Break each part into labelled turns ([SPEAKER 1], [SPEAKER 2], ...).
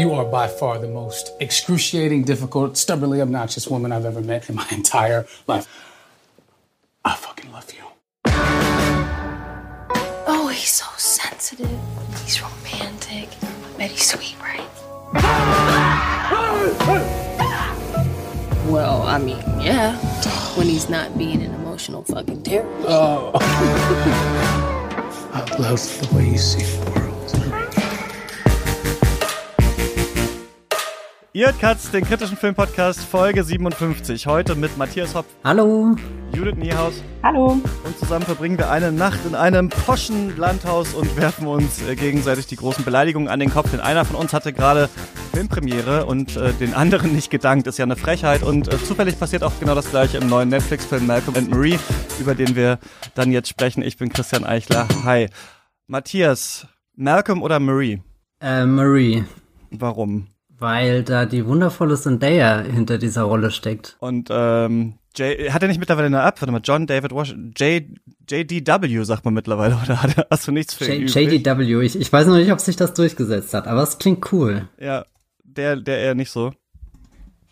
[SPEAKER 1] You are by far the most excruciating, difficult, stubbornly obnoxious woman I've ever met in my entire life. I fucking love you.
[SPEAKER 2] Oh, he's so sensitive. He's romantic. Very sweet, right? Well, I mean, yeah. When he's not being an emotional fucking terrorist.
[SPEAKER 1] Oh. I love the way you see the world.
[SPEAKER 3] Ihr hört Katz, den kritischen Filmpodcast Folge 57. Heute mit Matthias Hopp,
[SPEAKER 4] Hallo.
[SPEAKER 3] Judith Niehaus
[SPEAKER 5] Hallo.
[SPEAKER 3] und zusammen verbringen wir eine Nacht in einem poschen Landhaus und werfen uns äh, gegenseitig die großen Beleidigungen an den Kopf. Denn einer von uns hatte gerade Filmpremiere und äh, den anderen nicht gedankt. Ist ja eine Frechheit und äh, zufällig passiert auch genau das gleiche im neuen Netflix-Film Malcolm and Marie, über den wir dann jetzt sprechen. Ich bin Christian Eichler. Hi. Matthias, Malcolm oder Marie?
[SPEAKER 4] Äh, Marie.
[SPEAKER 3] Warum?
[SPEAKER 4] Weil da die wundervolle Zendaya hinter dieser Rolle steckt.
[SPEAKER 3] Und ähm, J hat er nicht mittlerweile eine App? Warte mal, John David Washington, J JDW sagt man mittlerweile, oder hat er, hast du nichts für ihn
[SPEAKER 4] J
[SPEAKER 3] übrig?
[SPEAKER 4] JDW. Ich, ich weiß noch nicht, ob sich das durchgesetzt hat, aber es klingt cool.
[SPEAKER 3] Ja, der, der eher nicht so.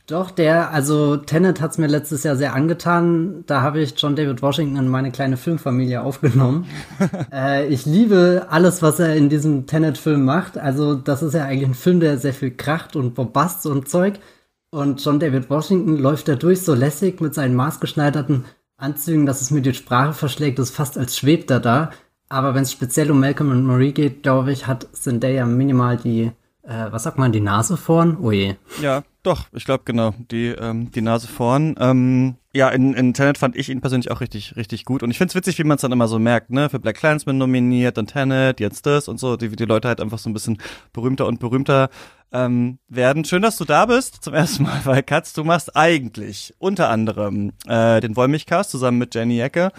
[SPEAKER 4] Doch, der, also Tenet hat's mir letztes Jahr sehr angetan. Da habe ich John David Washington in meine kleine Filmfamilie aufgenommen. äh, ich liebe alles, was er in diesem Tenet-Film macht. Also das ist ja eigentlich ein Film, der sehr viel kracht und Bombast und Zeug. Und John David Washington läuft da durch so lässig mit seinen maßgeschneiderten Anzügen, dass es mir die Sprache verschlägt. Das ist fast als schwebt er da. Aber wenn es speziell um Malcolm und Marie geht, glaube ich, hat Zendaya minimal die, äh, was sagt man, die Nase vorn? Oh je.
[SPEAKER 3] Ja, doch, ich glaube genau, die, ähm, die Nase vorn. Ähm, ja, in, in Tenet fand ich ihn persönlich auch richtig, richtig gut. Und ich find's witzig, wie man es dann immer so merkt, ne? Für Black Clansman nominiert, dann Tenet, jetzt das und so, die, die Leute halt einfach so ein bisschen berühmter und berühmter ähm, werden. Schön, dass du da bist zum ersten Mal, weil Katz, du machst eigentlich unter anderem äh, den Wollmilchcast zusammen mit Jenny Ecke.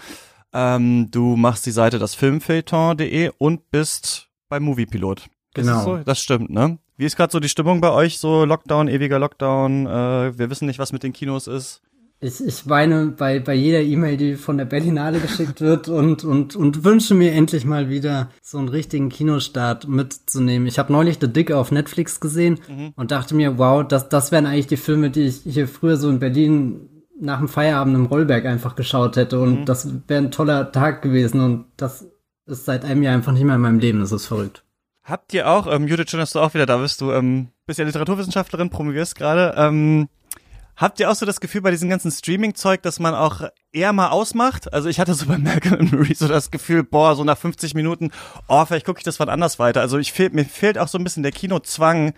[SPEAKER 3] Ähm, du machst die Seite das Filmfeuilleton.de und bist bei Moviepilot.
[SPEAKER 4] Genau.
[SPEAKER 3] Das, so? das stimmt, ne? Wie ist gerade so die Stimmung bei euch? So Lockdown, ewiger Lockdown. Äh, wir wissen nicht, was mit den Kinos ist.
[SPEAKER 4] Ich, ich weine bei, bei jeder E-Mail, die von der Berlinale geschickt wird und, und, und wünsche mir endlich mal wieder so einen richtigen Kinostart mitzunehmen. Ich habe neulich The Dick auf Netflix gesehen und dachte mir, wow, das, das wären eigentlich die Filme, die ich hier früher so in Berlin nach dem Feierabend im Rollberg einfach geschaut hätte und das wäre ein toller Tag gewesen und das ist seit einem Jahr einfach nicht mehr in meinem Leben. Das ist verrückt.
[SPEAKER 3] Habt ihr auch, ähm, Judith, schön, dass du auch wieder da bist. Du ähm, bist ja Literaturwissenschaftlerin, promovierst gerade. Ähm, habt ihr auch so das Gefühl bei diesem ganzen Streaming-Zeug, dass man auch eher mal ausmacht? Also ich hatte so bei Malcolm and Marie so das Gefühl, boah, so nach 50 Minuten, oh, vielleicht gucke ich das wann anders weiter. Also ich fehl, mir fehlt auch so ein bisschen der Kinozwang,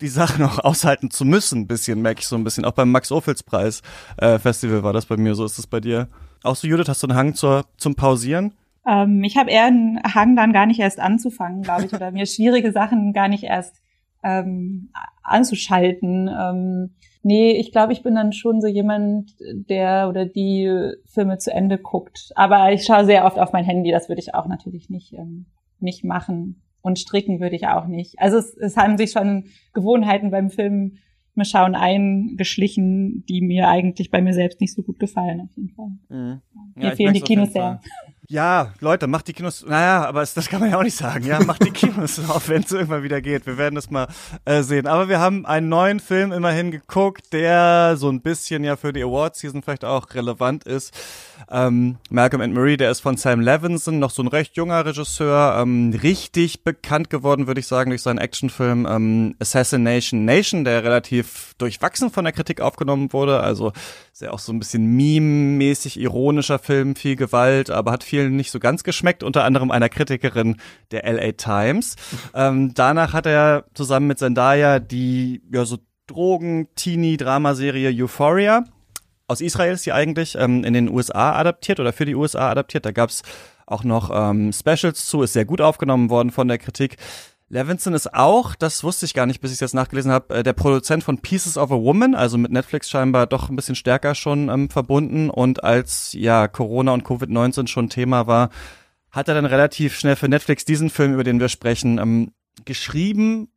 [SPEAKER 3] die Sachen auch aushalten zu müssen, ein bisschen, merke ich so ein bisschen. Auch beim Max-Ophüls-Preis äh, war das bei mir so. Ist das bei dir? Auch so, Judith, hast du einen Hang zur, zum Pausieren?
[SPEAKER 5] Ähm, ich habe eher einen Hang, dann gar nicht erst anzufangen, glaube ich, oder mir schwierige Sachen gar nicht erst ähm, anzuschalten. Ähm, nee, ich glaube, ich bin dann schon so jemand, der oder die Filme zu Ende guckt. Aber ich schaue sehr oft auf mein Handy, das würde ich auch natürlich nicht, ähm, nicht machen. Und stricken würde ich auch nicht. Also es, es haben sich schon Gewohnheiten beim Film mir schauen eingeschlichen, die mir eigentlich bei mir selbst nicht so gut gefallen, auf jeden Fall.
[SPEAKER 3] Mhm.
[SPEAKER 5] Mir
[SPEAKER 3] ich
[SPEAKER 5] fehlen die Kinos sehr.
[SPEAKER 3] Ja, Leute, macht die Kinos, naja, aber das kann man ja auch nicht sagen, ja, macht die Kinos auf, wenn es irgendwann wieder geht. Wir werden das mal äh, sehen. Aber wir haben einen neuen Film immerhin geguckt, der so ein bisschen ja für die Awards-Season vielleicht auch relevant ist. Ähm, Malcolm and Marie, der ist von Sam Levinson, noch so ein recht junger Regisseur, ähm, richtig bekannt geworden, würde ich sagen, durch seinen Actionfilm ähm, Assassination Nation, der relativ durchwachsen von der Kritik aufgenommen wurde. Also ja auch so ein bisschen meme-mäßig ironischer Film, viel Gewalt, aber hat vielen nicht so ganz geschmeckt, unter anderem einer Kritikerin der LA Times. ähm, danach hat er zusammen mit Zendaya die ja so Drogen-Teenie-Dramaserie Euphoria aus Israel ist sie eigentlich ähm, in den USA adaptiert oder für die USA adaptiert. Da gab's auch noch ähm, Specials zu, ist sehr gut aufgenommen worden von der Kritik. Levinson ist auch, das wusste ich gar nicht, bis ich es jetzt nachgelesen habe, äh, der Produzent von Pieces of a Woman, also mit Netflix scheinbar doch ein bisschen stärker schon ähm, verbunden. Und als ja Corona und Covid-19 schon Thema war, hat er dann relativ schnell für Netflix diesen Film, über den wir sprechen, ähm, geschrieben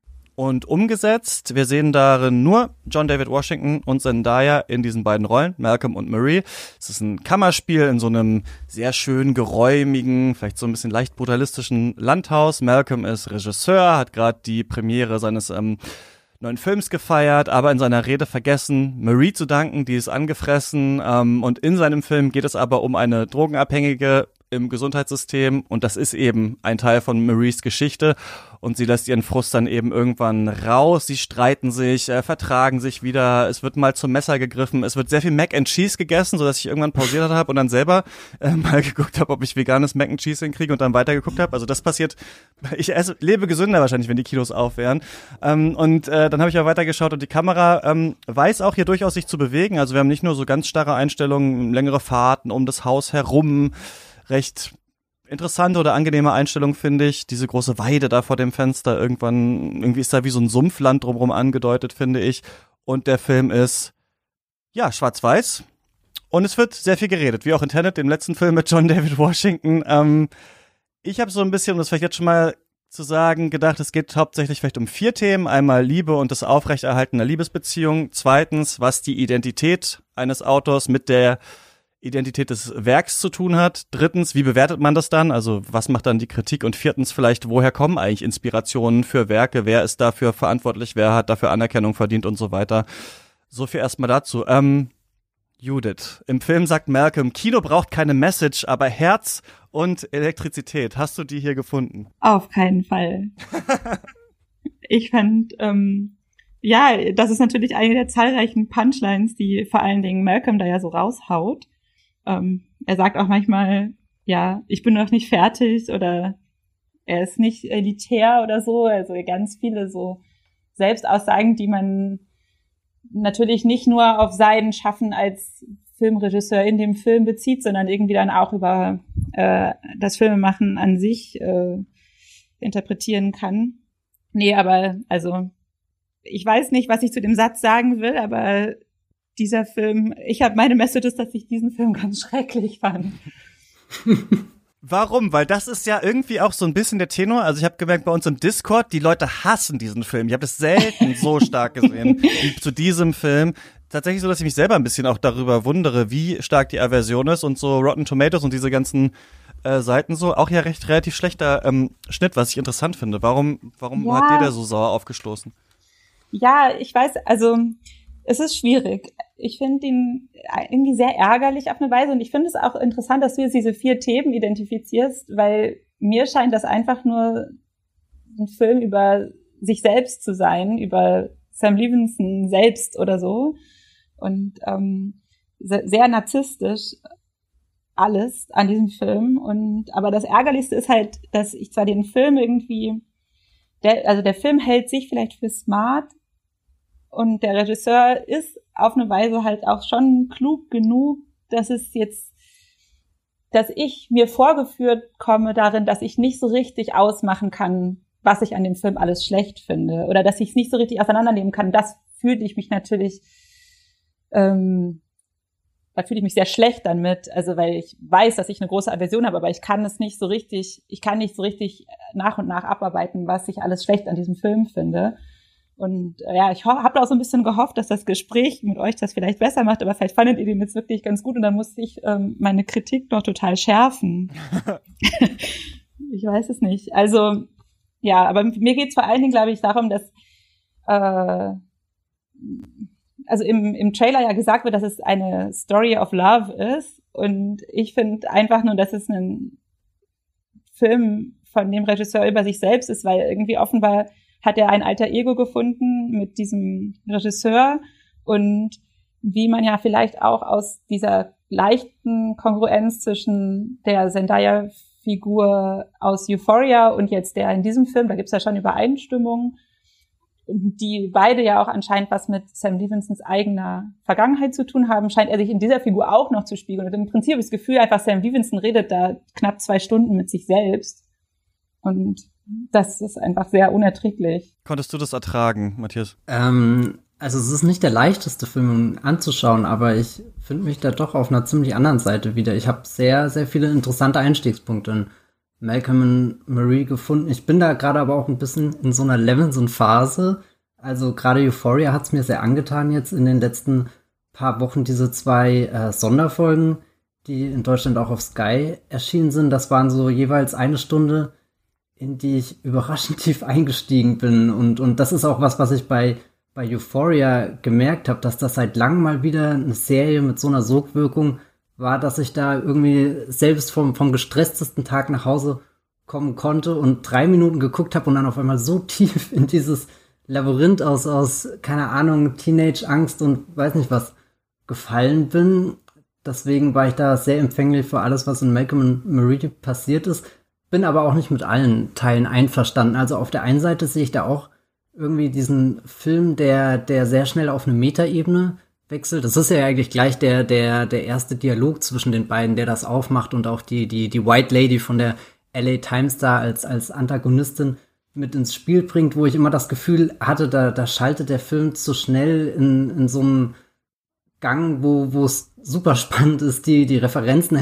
[SPEAKER 3] und umgesetzt. Wir sehen darin nur John David Washington und Zendaya in diesen beiden Rollen, Malcolm und Marie. Es ist ein Kammerspiel in so einem sehr schön geräumigen, vielleicht so ein bisschen leicht brutalistischen Landhaus. Malcolm ist Regisseur, hat gerade die Premiere seines ähm, neuen Films gefeiert, aber in seiner Rede vergessen, Marie zu danken, die ist angefressen. Ähm, und in seinem Film geht es aber um eine Drogenabhängige im Gesundheitssystem und das ist eben ein Teil von Maries Geschichte und sie lässt ihren Frust dann eben irgendwann raus. Sie streiten sich, äh, vertragen sich wieder. Es wird mal zum Messer gegriffen. Es wird sehr viel Mac and Cheese gegessen, so dass ich irgendwann pausiert habe und dann selber äh, mal geguckt habe, ob ich veganes Mac and Cheese hinkriege und dann weitergeguckt habe. Also das passiert. Ich esse, lebe gesünder wahrscheinlich, wenn die Kilos auf wären. Ähm, und äh, dann habe ich auch weitergeschaut und die Kamera ähm, weiß auch hier durchaus sich zu bewegen. Also wir haben nicht nur so ganz starre Einstellungen, längere Fahrten um das Haus herum recht interessante oder angenehme Einstellung, finde ich. Diese große Weide da vor dem Fenster. Irgendwann, irgendwie ist da wie so ein Sumpfland drumherum angedeutet, finde ich. Und der Film ist, ja, schwarz-weiß. Und es wird sehr viel geredet, wie auch in Tenet, dem letzten Film mit John David Washington. Ähm, ich habe so ein bisschen, um das vielleicht jetzt schon mal zu sagen, gedacht, es geht hauptsächlich vielleicht um vier Themen. Einmal Liebe und das Aufrechterhalten einer Liebesbeziehung. Zweitens, was die Identität eines Autors mit der Identität des Werks zu tun hat. Drittens, wie bewertet man das dann? Also was macht dann die Kritik? Und viertens, vielleicht, woher kommen eigentlich Inspirationen für Werke? Wer ist dafür verantwortlich? Wer hat dafür Anerkennung verdient und so weiter? So viel erstmal dazu. Ähm, Judith, im Film sagt Malcolm, Kino braucht keine Message, aber Herz und Elektrizität. Hast du die hier gefunden?
[SPEAKER 5] Auf keinen Fall. ich fand, ähm, ja, das ist natürlich eine der zahlreichen Punchlines, die vor allen Dingen Malcolm da ja so raushaut. Ähm, er sagt auch manchmal, ja, ich bin noch nicht fertig oder er ist nicht elitär oder so. Also ganz viele so Selbstaussagen, die man natürlich nicht nur auf sein Schaffen als Filmregisseur in dem Film bezieht, sondern irgendwie dann auch über äh, das Filmemachen an sich äh, interpretieren kann. Nee, aber also ich weiß nicht, was ich zu dem Satz sagen will, aber dieser Film, ich habe meine Message ist, dass ich diesen Film ganz schrecklich fand.
[SPEAKER 3] Warum? Weil das ist ja irgendwie auch so ein bisschen der Tenor. Also ich habe gemerkt bei uns im Discord, die Leute hassen diesen Film. Ich habe es selten so stark gesehen wie zu diesem Film. Tatsächlich so, dass ich mich selber ein bisschen auch darüber wundere, wie stark die Aversion ist und so Rotten Tomatoes und diese ganzen äh, Seiten so. Auch ja recht relativ schlechter ähm, Schnitt, was ich interessant finde. Warum, warum ja. hat dir der so sauer aufgestoßen?
[SPEAKER 5] Ja, ich weiß, also es ist schwierig. Ich finde ihn irgendwie sehr ärgerlich auf eine Weise und ich finde es auch interessant, dass du jetzt diese vier Themen identifizierst, weil mir scheint das einfach nur ein Film über sich selbst zu sein, über Sam Levinson selbst oder so und ähm, sehr narzisstisch alles an diesem Film und aber das ärgerlichste ist halt, dass ich zwar den Film irgendwie der, also der Film hält sich vielleicht für smart, und der Regisseur ist auf eine Weise halt auch schon klug genug, dass es jetzt, dass ich mir vorgeführt komme darin, dass ich nicht so richtig ausmachen kann, was ich an dem Film alles schlecht finde oder dass ich es nicht so richtig auseinandernehmen kann. Das fühle ich mich natürlich, ähm, da fühle ich mich sehr schlecht damit, also weil ich weiß, dass ich eine große Aversion habe, aber ich kann es nicht so richtig, ich kann nicht so richtig nach und nach abarbeiten, was ich alles schlecht an diesem Film finde. Und äh, ja, ich habe auch so ein bisschen gehofft, dass das Gespräch mit euch das vielleicht besser macht, aber vielleicht fandet ihr den jetzt wirklich ganz gut und dann musste ich ähm, meine Kritik noch total schärfen. ich weiß es nicht. Also ja, aber mir geht es vor allen Dingen, glaube ich, darum, dass äh, also im, im Trailer ja gesagt wird, dass es eine Story of Love ist. Und ich finde einfach nur, dass es ein Film von dem Regisseur über sich selbst ist, weil irgendwie offenbar hat er ein alter Ego gefunden mit diesem Regisseur und wie man ja vielleicht auch aus dieser leichten Kongruenz zwischen der Zendaya-Figur aus Euphoria und jetzt der in diesem Film, da gibt's ja schon Übereinstimmungen, die beide ja auch anscheinend was mit Sam Levensons eigener Vergangenheit zu tun haben, scheint er sich in dieser Figur auch noch zu spiegeln. Und im Prinzip das Gefühl, einfach Sam Levinson redet da knapp zwei Stunden mit sich selbst. Und das ist einfach sehr unerträglich.
[SPEAKER 3] Konntest du das ertragen, Matthias?
[SPEAKER 4] Ähm, also es ist nicht der leichteste Film anzuschauen, aber ich finde mich da doch auf einer ziemlich anderen Seite wieder. Ich habe sehr, sehr viele interessante Einstiegspunkte in Malcolm und Marie gefunden. Ich bin da gerade aber auch ein bisschen in so einer Levinson-Phase. Also gerade Euphoria hat es mir sehr angetan jetzt in den letzten paar Wochen diese zwei äh, Sonderfolgen, die in Deutschland auch auf Sky erschienen sind. Das waren so jeweils eine Stunde in die ich überraschend tief eingestiegen bin. Und, und das ist auch was, was ich bei bei Euphoria gemerkt habe, dass das seit langem mal wieder eine Serie mit so einer Sogwirkung war, dass ich da irgendwie selbst vom, vom gestresstesten Tag nach Hause kommen konnte und drei Minuten geguckt habe und dann auf einmal so tief in dieses Labyrinth aus, aus, keine Ahnung, Teenage-Angst und weiß nicht was gefallen bin. Deswegen war ich da sehr empfänglich für alles, was in Malcolm und Marie passiert ist. Bin aber auch nicht mit allen Teilen einverstanden. Also auf der einen Seite sehe ich da auch irgendwie diesen Film, der, der sehr schnell auf eine Metaebene wechselt. Das ist ja eigentlich gleich der, der, der erste Dialog zwischen den beiden, der das aufmacht und auch die, die, die White Lady von der LA Times da als, als Antagonistin mit ins Spiel bringt, wo ich immer das Gefühl hatte, da, da schaltet der Film zu schnell in, in so einem Gang, wo, wo es super spannend ist, die, die Referenzen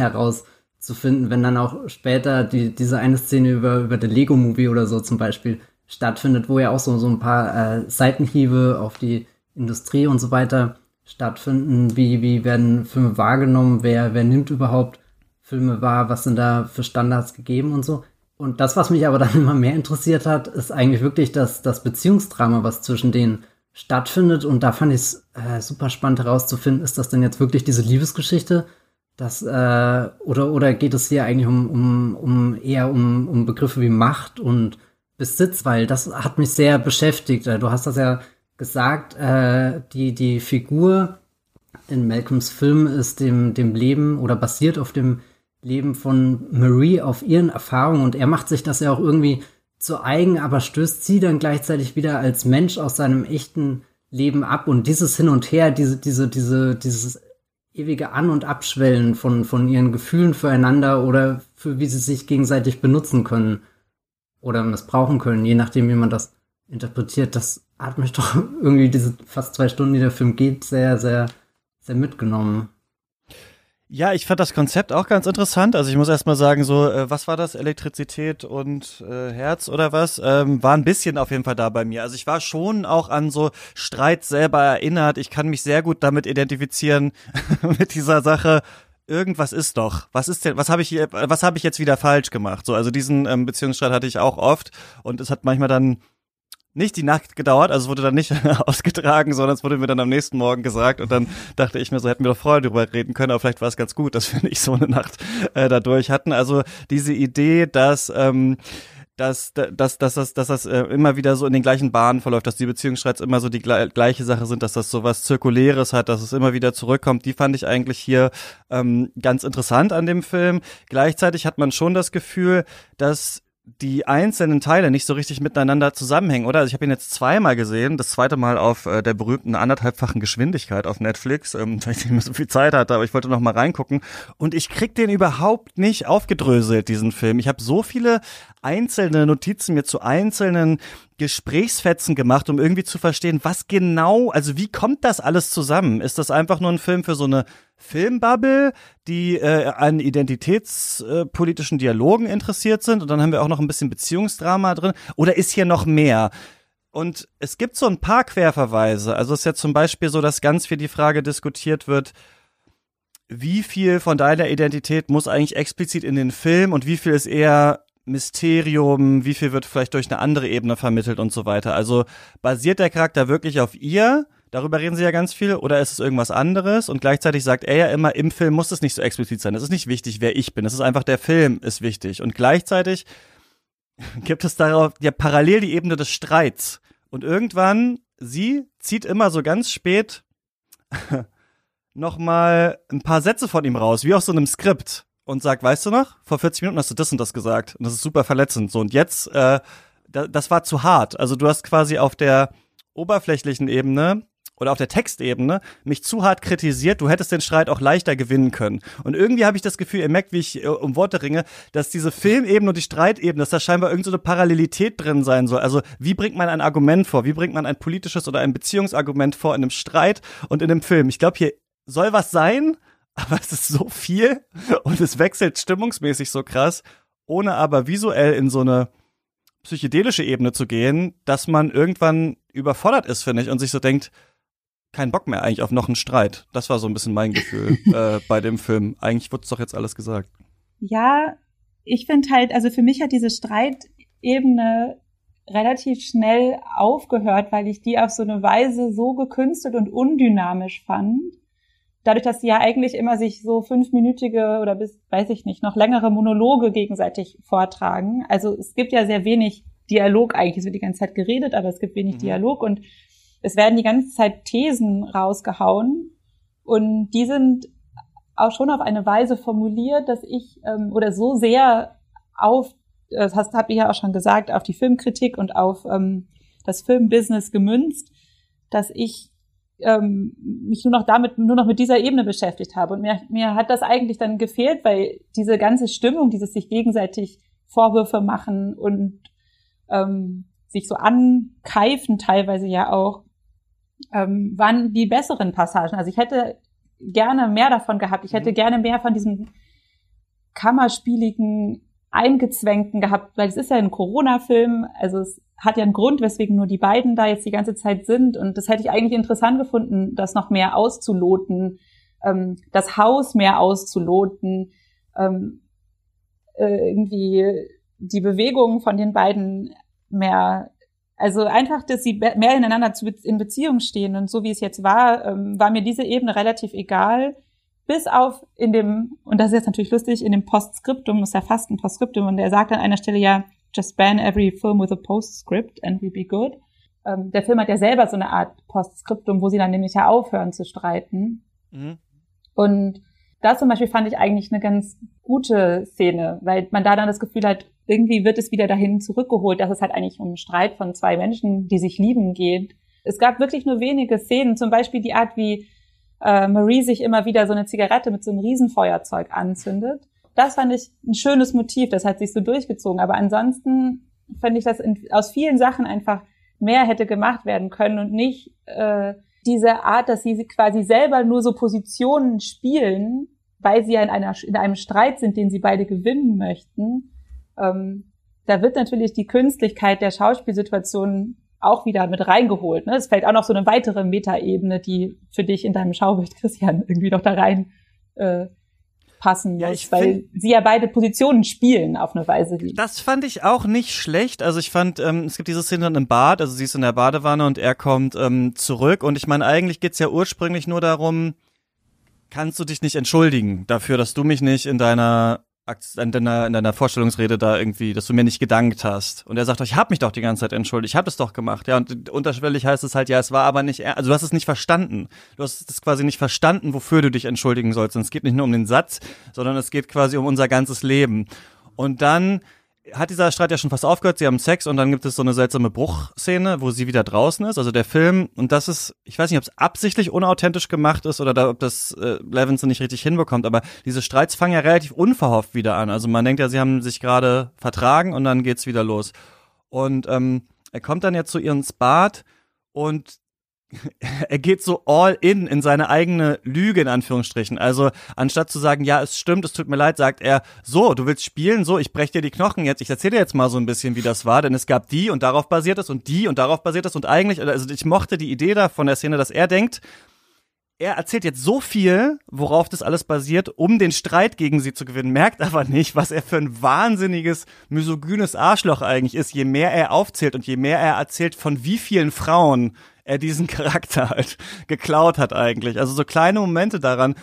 [SPEAKER 4] herauszufinden, wenn dann auch später die, diese eine Szene über, über den Lego-Movie oder so zum Beispiel stattfindet, wo ja auch so, so ein paar äh, Seitenhiebe auf die Industrie und so weiter stattfinden. Wie, wie werden Filme wahrgenommen? Wer, wer nimmt überhaupt Filme wahr? Was sind da für Standards gegeben und so? Und das, was mich aber dann immer mehr interessiert hat, ist eigentlich wirklich das, das Beziehungsdrama, was zwischen denen stattfindet. Und da fand ich es äh, super spannend herauszufinden, ist das denn jetzt wirklich diese Liebesgeschichte? Das, äh, oder, oder geht es hier eigentlich um, um, um eher um, um Begriffe wie Macht und Besitz? Weil das hat mich sehr beschäftigt. Äh, du hast das ja gesagt, äh, die, die Figur in Malcolms Film ist dem, dem Leben oder basiert auf dem Leben von Marie, auf ihren Erfahrungen und er macht sich das ja auch irgendwie zu eigen, aber stößt sie dann gleichzeitig wieder als Mensch aus seinem echten Leben ab und dieses Hin und Her, diese, diese, diese, dieses ewige An- und Abschwellen von, von ihren Gefühlen füreinander oder für wie sie sich gegenseitig benutzen können oder missbrauchen können, je nachdem, wie man das interpretiert, das hat mich doch irgendwie diese fast zwei Stunden, die der Film geht, sehr, sehr, sehr mitgenommen.
[SPEAKER 3] Ja, ich fand das Konzept auch ganz interessant. Also ich muss erst mal sagen, so, äh, was war das? Elektrizität und äh, Herz oder was? Ähm, war ein bisschen auf jeden Fall da bei mir. Also ich war schon auch an so Streit selber erinnert. Ich kann mich sehr gut damit identifizieren, mit dieser Sache. Irgendwas ist doch. Was ist denn, was habe ich hier, was habe ich jetzt wieder falsch gemacht? So, also diesen ähm, Beziehungsstreit hatte ich auch oft und es hat manchmal dann nicht die Nacht gedauert, also es wurde dann nicht ausgetragen, sondern es wurde mir dann am nächsten Morgen gesagt und dann dachte ich mir so, hätten wir doch vorher drüber reden können, aber vielleicht war es ganz gut, dass wir nicht so eine Nacht äh, dadurch hatten. Also diese Idee, dass ähm, dass, dass, dass, dass, dass das äh, immer wieder so in den gleichen Bahnen verläuft, dass die Beziehungsstreits immer so die gleiche Sache sind, dass das so was Zirkuläres hat, dass es immer wieder zurückkommt, die fand ich eigentlich hier ähm, ganz interessant an dem Film. Gleichzeitig hat man schon das Gefühl, dass die einzelnen Teile nicht so richtig miteinander zusammenhängen, oder? Also ich habe ihn jetzt zweimal gesehen, das zweite Mal auf äh, der berühmten anderthalbfachen Geschwindigkeit auf Netflix, ähm, weil ich nicht mehr so viel Zeit hatte, aber ich wollte noch mal reingucken und ich krieg den überhaupt nicht aufgedröselt, diesen Film. Ich habe so viele einzelne Notizen mir zu einzelnen Gesprächsfetzen gemacht, um irgendwie zu verstehen, was genau, also wie kommt das alles zusammen? Ist das einfach nur ein Film für so eine Filmbubble, die äh, an identitätspolitischen Dialogen interessiert sind? Und dann haben wir auch noch ein bisschen Beziehungsdrama drin. Oder ist hier noch mehr? Und es gibt so ein paar Querverweise. Also es ist ja zum Beispiel so, dass ganz viel die Frage diskutiert wird, wie viel von deiner Identität muss eigentlich explizit in den Film und wie viel ist eher Mysterium, wie viel wird vielleicht durch eine andere Ebene vermittelt und so weiter. Also basiert der Charakter wirklich auf ihr? Darüber reden sie ja ganz viel. Oder ist es irgendwas anderes? Und gleichzeitig sagt er ja immer, im Film muss es nicht so explizit sein. Es ist nicht wichtig, wer ich bin. Es ist einfach, der Film ist wichtig. Und gleichzeitig gibt es darauf ja parallel die Ebene des Streits. Und irgendwann, sie zieht immer so ganz spät nochmal ein paar Sätze von ihm raus, wie aus so einem Skript und sagt, weißt du noch, vor 40 Minuten hast du das und das gesagt und das ist super verletzend. So und jetzt, äh, da, das war zu hart. Also du hast quasi auf der oberflächlichen Ebene oder auf der Textebene mich zu hart kritisiert, du hättest den Streit auch leichter gewinnen können. Und irgendwie habe ich das Gefühl, ihr merkt, wie ich äh, um Worte ringe, dass diese Filmebene und die Streitebene, dass da scheinbar irgendeine so Parallelität drin sein soll. Also wie bringt man ein Argument vor? Wie bringt man ein politisches oder ein Beziehungsargument vor in einem Streit und in einem Film? Ich glaube, hier soll was sein, aber es ist so viel und es wechselt stimmungsmäßig so krass, ohne aber visuell in so eine psychedelische Ebene zu gehen, dass man irgendwann überfordert ist, finde ich, und sich so denkt, kein Bock mehr eigentlich auf noch einen Streit. Das war so ein bisschen mein Gefühl äh, bei dem Film. Eigentlich wurde es doch jetzt alles gesagt.
[SPEAKER 5] Ja, ich finde halt, also für mich hat diese Streitebene relativ schnell aufgehört, weil ich die auf so eine Weise so gekünstelt und undynamisch fand. Dadurch, dass sie ja eigentlich immer sich so fünfminütige oder bis, weiß ich nicht, noch längere Monologe gegenseitig vortragen. Also es gibt ja sehr wenig Dialog eigentlich. Es wird die ganze Zeit geredet, aber es gibt wenig mhm. Dialog und es werden die ganze Zeit Thesen rausgehauen und die sind auch schon auf eine Weise formuliert, dass ich ähm, oder so sehr auf, das hast habt ihr ja auch schon gesagt, auf die Filmkritik und auf ähm, das Filmbusiness gemünzt, dass ich ähm, mich nur noch damit, nur noch mit dieser Ebene beschäftigt habe. Und mir, mir hat das eigentlich dann gefehlt, weil diese ganze Stimmung, dieses sich gegenseitig Vorwürfe machen und ähm, sich so ankeifen teilweise ja auch, ähm, waren die besseren Passagen. Also ich hätte gerne mehr davon gehabt. Ich hätte mhm. gerne mehr von diesem kammerspieligen, eingezwängten gehabt, weil es ist ja ein Corona-Film. Also es hat ja einen Grund, weswegen nur die beiden da jetzt die ganze Zeit sind. Und das hätte ich eigentlich interessant gefunden, das noch mehr auszuloten, ähm, das Haus mehr auszuloten, ähm, äh, irgendwie die Bewegungen von den beiden mehr also einfach, dass sie mehr ineinander in Beziehung stehen. Und so wie es jetzt war, ähm, war mir diese Ebene relativ egal. Bis auf in dem, und das ist jetzt natürlich lustig, in dem Postskriptum, ist ja fast ein Postskriptum, und er sagt an einer Stelle ja, just ban every film with a postscript and we'll be good. Ähm, der Film hat ja selber so eine Art Postskriptum, wo sie dann nämlich ja aufhören zu streiten. Mhm. Und das zum Beispiel fand ich eigentlich eine ganz gute Szene, weil man da dann das Gefühl hat, irgendwie wird es wieder dahin zurückgeholt, dass es halt eigentlich um einen Streit von zwei Menschen, die sich lieben, geht. Es gab wirklich nur wenige Szenen, zum Beispiel die Art, wie äh, Marie sich immer wieder so eine Zigarette mit so einem Riesenfeuerzeug anzündet. Das fand ich ein schönes Motiv, das hat sich so durchgezogen. Aber ansonsten fand ich das in, aus vielen Sachen einfach mehr hätte gemacht werden können und nicht äh, diese Art, dass sie quasi selber nur so Positionen spielen, weil sie ja in, einer, in einem Streit sind, den sie beide gewinnen möchten. Ähm, da wird natürlich die Künstlichkeit der Schauspielsituation auch wieder mit reingeholt. Ne? Es fällt auch noch so eine weitere Metaebene, die für dich in deinem Schaubild, Christian, irgendwie noch da rein äh, passen ja, muss, weil sie ja beide Positionen spielen auf eine Weise. Die
[SPEAKER 3] das fand ich auch nicht schlecht. Also ich fand, ähm, es gibt diese Szene dann im Bad, also sie ist in der Badewanne und er kommt ähm, zurück und ich meine, eigentlich geht's ja ursprünglich nur darum, kannst du dich nicht entschuldigen dafür, dass du mich nicht in deiner in deiner, in deiner Vorstellungsrede da irgendwie, dass du mir nicht gedankt hast. Und er sagt, ich habe mich doch die ganze Zeit entschuldigt, ich habe das doch gemacht. Ja, und unterschwellig heißt es halt, ja, es war aber nicht, also du hast es nicht verstanden. Du hast es quasi nicht verstanden, wofür du dich entschuldigen sollst. Und es geht nicht nur um den Satz, sondern es geht quasi um unser ganzes Leben. Und dann hat dieser Streit ja schon fast aufgehört, sie haben Sex und dann gibt es so eine seltsame Bruchszene, wo sie wieder draußen ist. Also der Film, und das ist, ich weiß nicht, ob es absichtlich unauthentisch gemacht ist oder da, ob das äh, Levinson nicht richtig hinbekommt, aber diese Streits fangen ja relativ unverhofft wieder an. Also man denkt ja, sie haben sich gerade vertragen und dann geht's wieder los. Und ähm, er kommt dann jetzt zu ihr ins Bad und er geht so all in in seine eigene Lüge in Anführungsstrichen. Also anstatt zu sagen, ja, es stimmt, es tut mir leid, sagt er, so, du willst spielen, so, ich brech dir die Knochen jetzt. Ich erzähle dir jetzt mal so ein bisschen, wie das war, denn es gab die und darauf basiert es und die und darauf basiert es und eigentlich, also ich mochte die Idee da von der Szene, dass er denkt, er erzählt jetzt so viel, worauf das alles basiert, um den Streit gegen sie zu gewinnen, merkt aber nicht, was er für ein wahnsinniges, misogynes Arschloch eigentlich ist, je mehr er aufzählt und je mehr er erzählt, von wie vielen Frauen er diesen Charakter halt geklaut hat eigentlich. Also so kleine Momente daran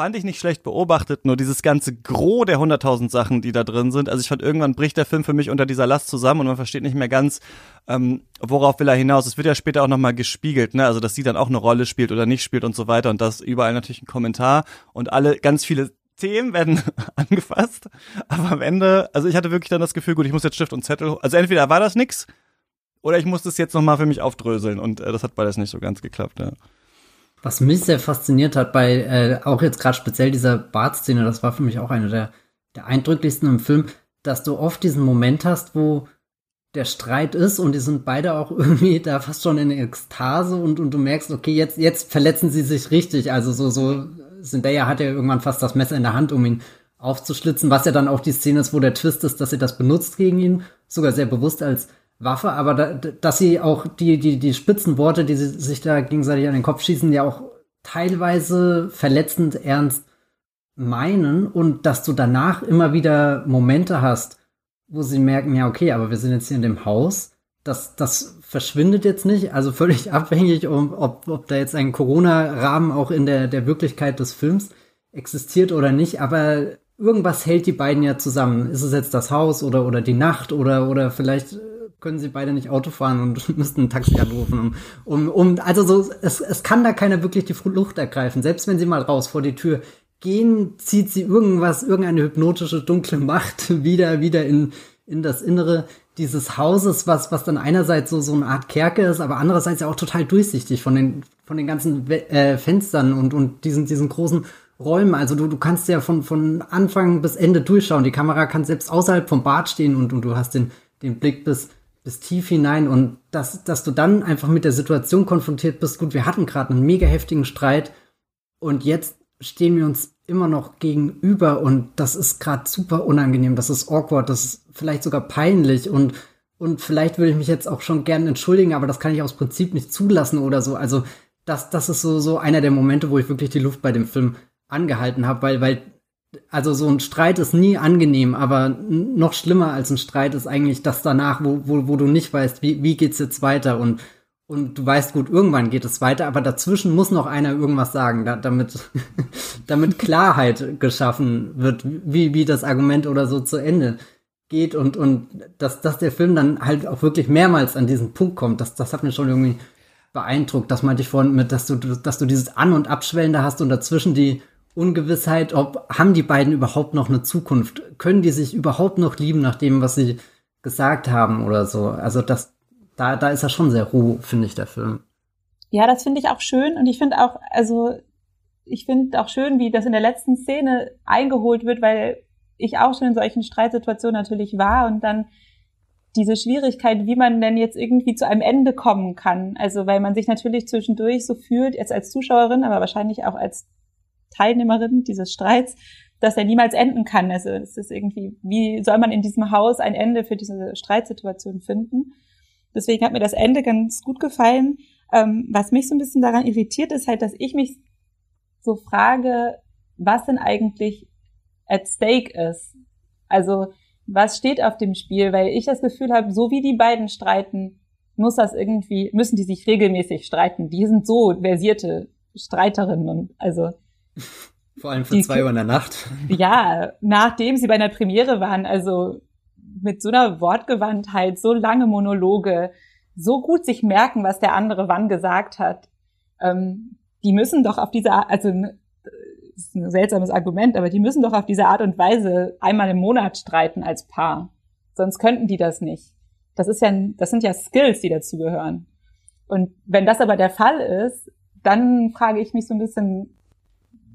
[SPEAKER 3] fand ich nicht schlecht beobachtet, nur dieses ganze Gros der 100.000 Sachen, die da drin sind. Also ich fand, irgendwann bricht der Film für mich unter dieser Last zusammen und man versteht nicht mehr ganz, ähm, worauf will er hinaus. Es wird ja später auch nochmal gespiegelt, ne? Also dass sie dann auch eine Rolle spielt oder nicht spielt und so weiter und das überall natürlich ein Kommentar und alle, ganz viele Themen werden angefasst, aber am Ende, also ich hatte wirklich dann das Gefühl, gut, ich muss jetzt Stift und Zettel, also entweder war das nix oder ich muss das jetzt nochmal für mich aufdröseln und äh, das hat beides nicht so ganz geklappt, ja.
[SPEAKER 4] Was mich sehr fasziniert hat bei, äh, auch jetzt gerade speziell dieser Bart-Szene, das war für mich auch eine der, der eindrücklichsten im Film, dass du oft diesen Moment hast, wo der Streit ist und die sind beide auch irgendwie da fast schon in Ekstase und, und du merkst, okay, jetzt, jetzt verletzen sie sich richtig. Also so, so, Zendaya hat ja irgendwann fast das Messer in der Hand, um ihn aufzuschlitzen, was ja dann auch die Szene ist, wo der Twist ist, dass sie das benutzt gegen ihn, sogar sehr bewusst als Waffe, aber da, dass sie auch die, die, die spitzen Worte, die sie sich da gegenseitig an den Kopf schießen, ja auch teilweise verletzend ernst meinen und dass du danach immer wieder Momente hast, wo sie merken, ja, okay, aber wir sind jetzt hier in dem Haus, das, das verschwindet jetzt nicht, also völlig abhängig, ob, ob da jetzt ein Corona-Rahmen auch in der, der Wirklichkeit des Films existiert oder nicht, aber irgendwas hält die beiden ja zusammen. Ist es jetzt das Haus oder, oder die Nacht oder, oder vielleicht können sie beide nicht Auto fahren und müssten ein Taxi anrufen, um, um, um also so, es, es kann da keiner wirklich die Luft ergreifen. Selbst wenn sie mal raus vor die Tür gehen, zieht sie irgendwas, irgendeine hypnotische dunkle Macht wieder, wieder in, in das Innere dieses Hauses, was, was dann einerseits so, so eine Art Kerke ist, aber andererseits ja auch total durchsichtig von den, von den ganzen äh, Fenstern und, und diesen, diesen großen Räumen. Also du, du kannst ja von, von Anfang bis Ende durchschauen. Die Kamera kann selbst außerhalb vom Bad stehen und, und du hast den, den Blick bis, bis tief hinein und dass, dass du dann einfach mit der Situation konfrontiert bist. Gut, wir hatten gerade einen mega heftigen Streit und jetzt stehen wir uns immer noch gegenüber und das ist gerade super unangenehm, das ist awkward, das ist vielleicht sogar peinlich und und vielleicht würde ich mich jetzt auch schon gern entschuldigen, aber das kann ich aus Prinzip nicht zulassen oder so. Also das das ist so so einer der Momente, wo ich wirklich die Luft bei dem Film angehalten habe, weil weil also so ein Streit ist nie angenehm, aber noch schlimmer als ein Streit ist eigentlich das danach, wo, wo, wo du nicht weißt, wie, wie geht's jetzt weiter und und du weißt gut, irgendwann geht es weiter, aber dazwischen muss noch einer irgendwas sagen, da, damit, damit Klarheit geschaffen wird, wie, wie das Argument oder so zu Ende geht und, und dass, dass der Film dann halt auch wirklich mehrmals an diesen Punkt kommt, das, das hat mir schon irgendwie beeindruckt. Das meinte ich vorhin mit, dass du, dass du dieses An- und Abschwellen da hast und dazwischen die Ungewissheit, ob haben die beiden überhaupt noch eine Zukunft? Können die sich überhaupt noch lieben nach dem, was sie gesagt haben oder so? Also das, da, da ist er schon sehr roh, finde ich, der Film.
[SPEAKER 5] Ja, das finde ich auch schön und ich finde auch, also ich finde auch schön, wie das in der letzten Szene eingeholt wird, weil ich auch schon in solchen Streitsituationen natürlich war und dann diese Schwierigkeit, wie man denn jetzt irgendwie zu einem Ende kommen kann. Also weil man sich natürlich zwischendurch so fühlt, jetzt als Zuschauerin, aber wahrscheinlich auch als Teilnehmerin dieses Streits, dass er niemals enden kann. Also es ist irgendwie, wie soll man in diesem Haus ein Ende für diese Streitsituation finden? Deswegen hat mir das Ende ganz gut gefallen. Ähm, was mich so ein bisschen daran irritiert, ist halt, dass ich mich so frage, was denn eigentlich at stake ist. Also was steht auf dem Spiel? Weil ich das Gefühl habe, so wie die beiden streiten, muss das irgendwie, müssen die sich regelmäßig streiten. Die sind so versierte Streiterinnen und also
[SPEAKER 4] vor allem für zwei Uhr in der Nacht.
[SPEAKER 5] Ja, nachdem sie bei einer Premiere waren, also mit so einer Wortgewandtheit, so lange Monologe, so gut sich merken, was der andere wann gesagt hat. Ähm, die müssen doch auf diese Art, also das ist ein seltsames Argument, aber die müssen doch auf diese Art und Weise einmal im Monat streiten als Paar. Sonst könnten die das nicht. Das ist ja, das sind ja Skills, die dazugehören. Und wenn das aber der Fall ist, dann frage ich mich so ein bisschen,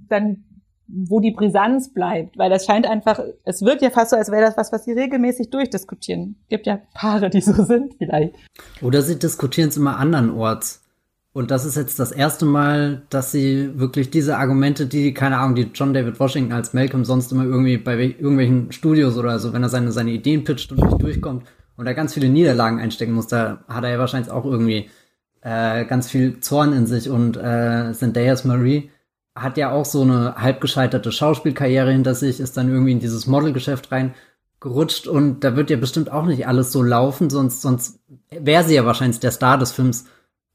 [SPEAKER 5] dann wo die Brisanz bleibt, weil das scheint einfach, es wird ja fast so, als wäre das was, was sie regelmäßig durchdiskutieren. Es gibt ja Paare, die so sind vielleicht.
[SPEAKER 4] Oder sie diskutieren es immer andernorts. Und das ist jetzt das erste Mal, dass sie wirklich diese Argumente, die, keine Ahnung, die John David Washington als Malcolm sonst immer irgendwie bei irgendwelchen Studios oder so, wenn er seine, seine Ideen pitcht und nicht durchkommt und er ganz viele Niederlagen einstecken muss, da hat er ja wahrscheinlich auch irgendwie äh, ganz viel Zorn in sich und äh, Zendayas Marie hat ja auch so eine halb gescheiterte Schauspielkarriere hinter sich, ist dann irgendwie in dieses Modelgeschäft reingerutscht und da wird ja bestimmt auch nicht alles so laufen, sonst, sonst wäre sie ja wahrscheinlich der Star des Films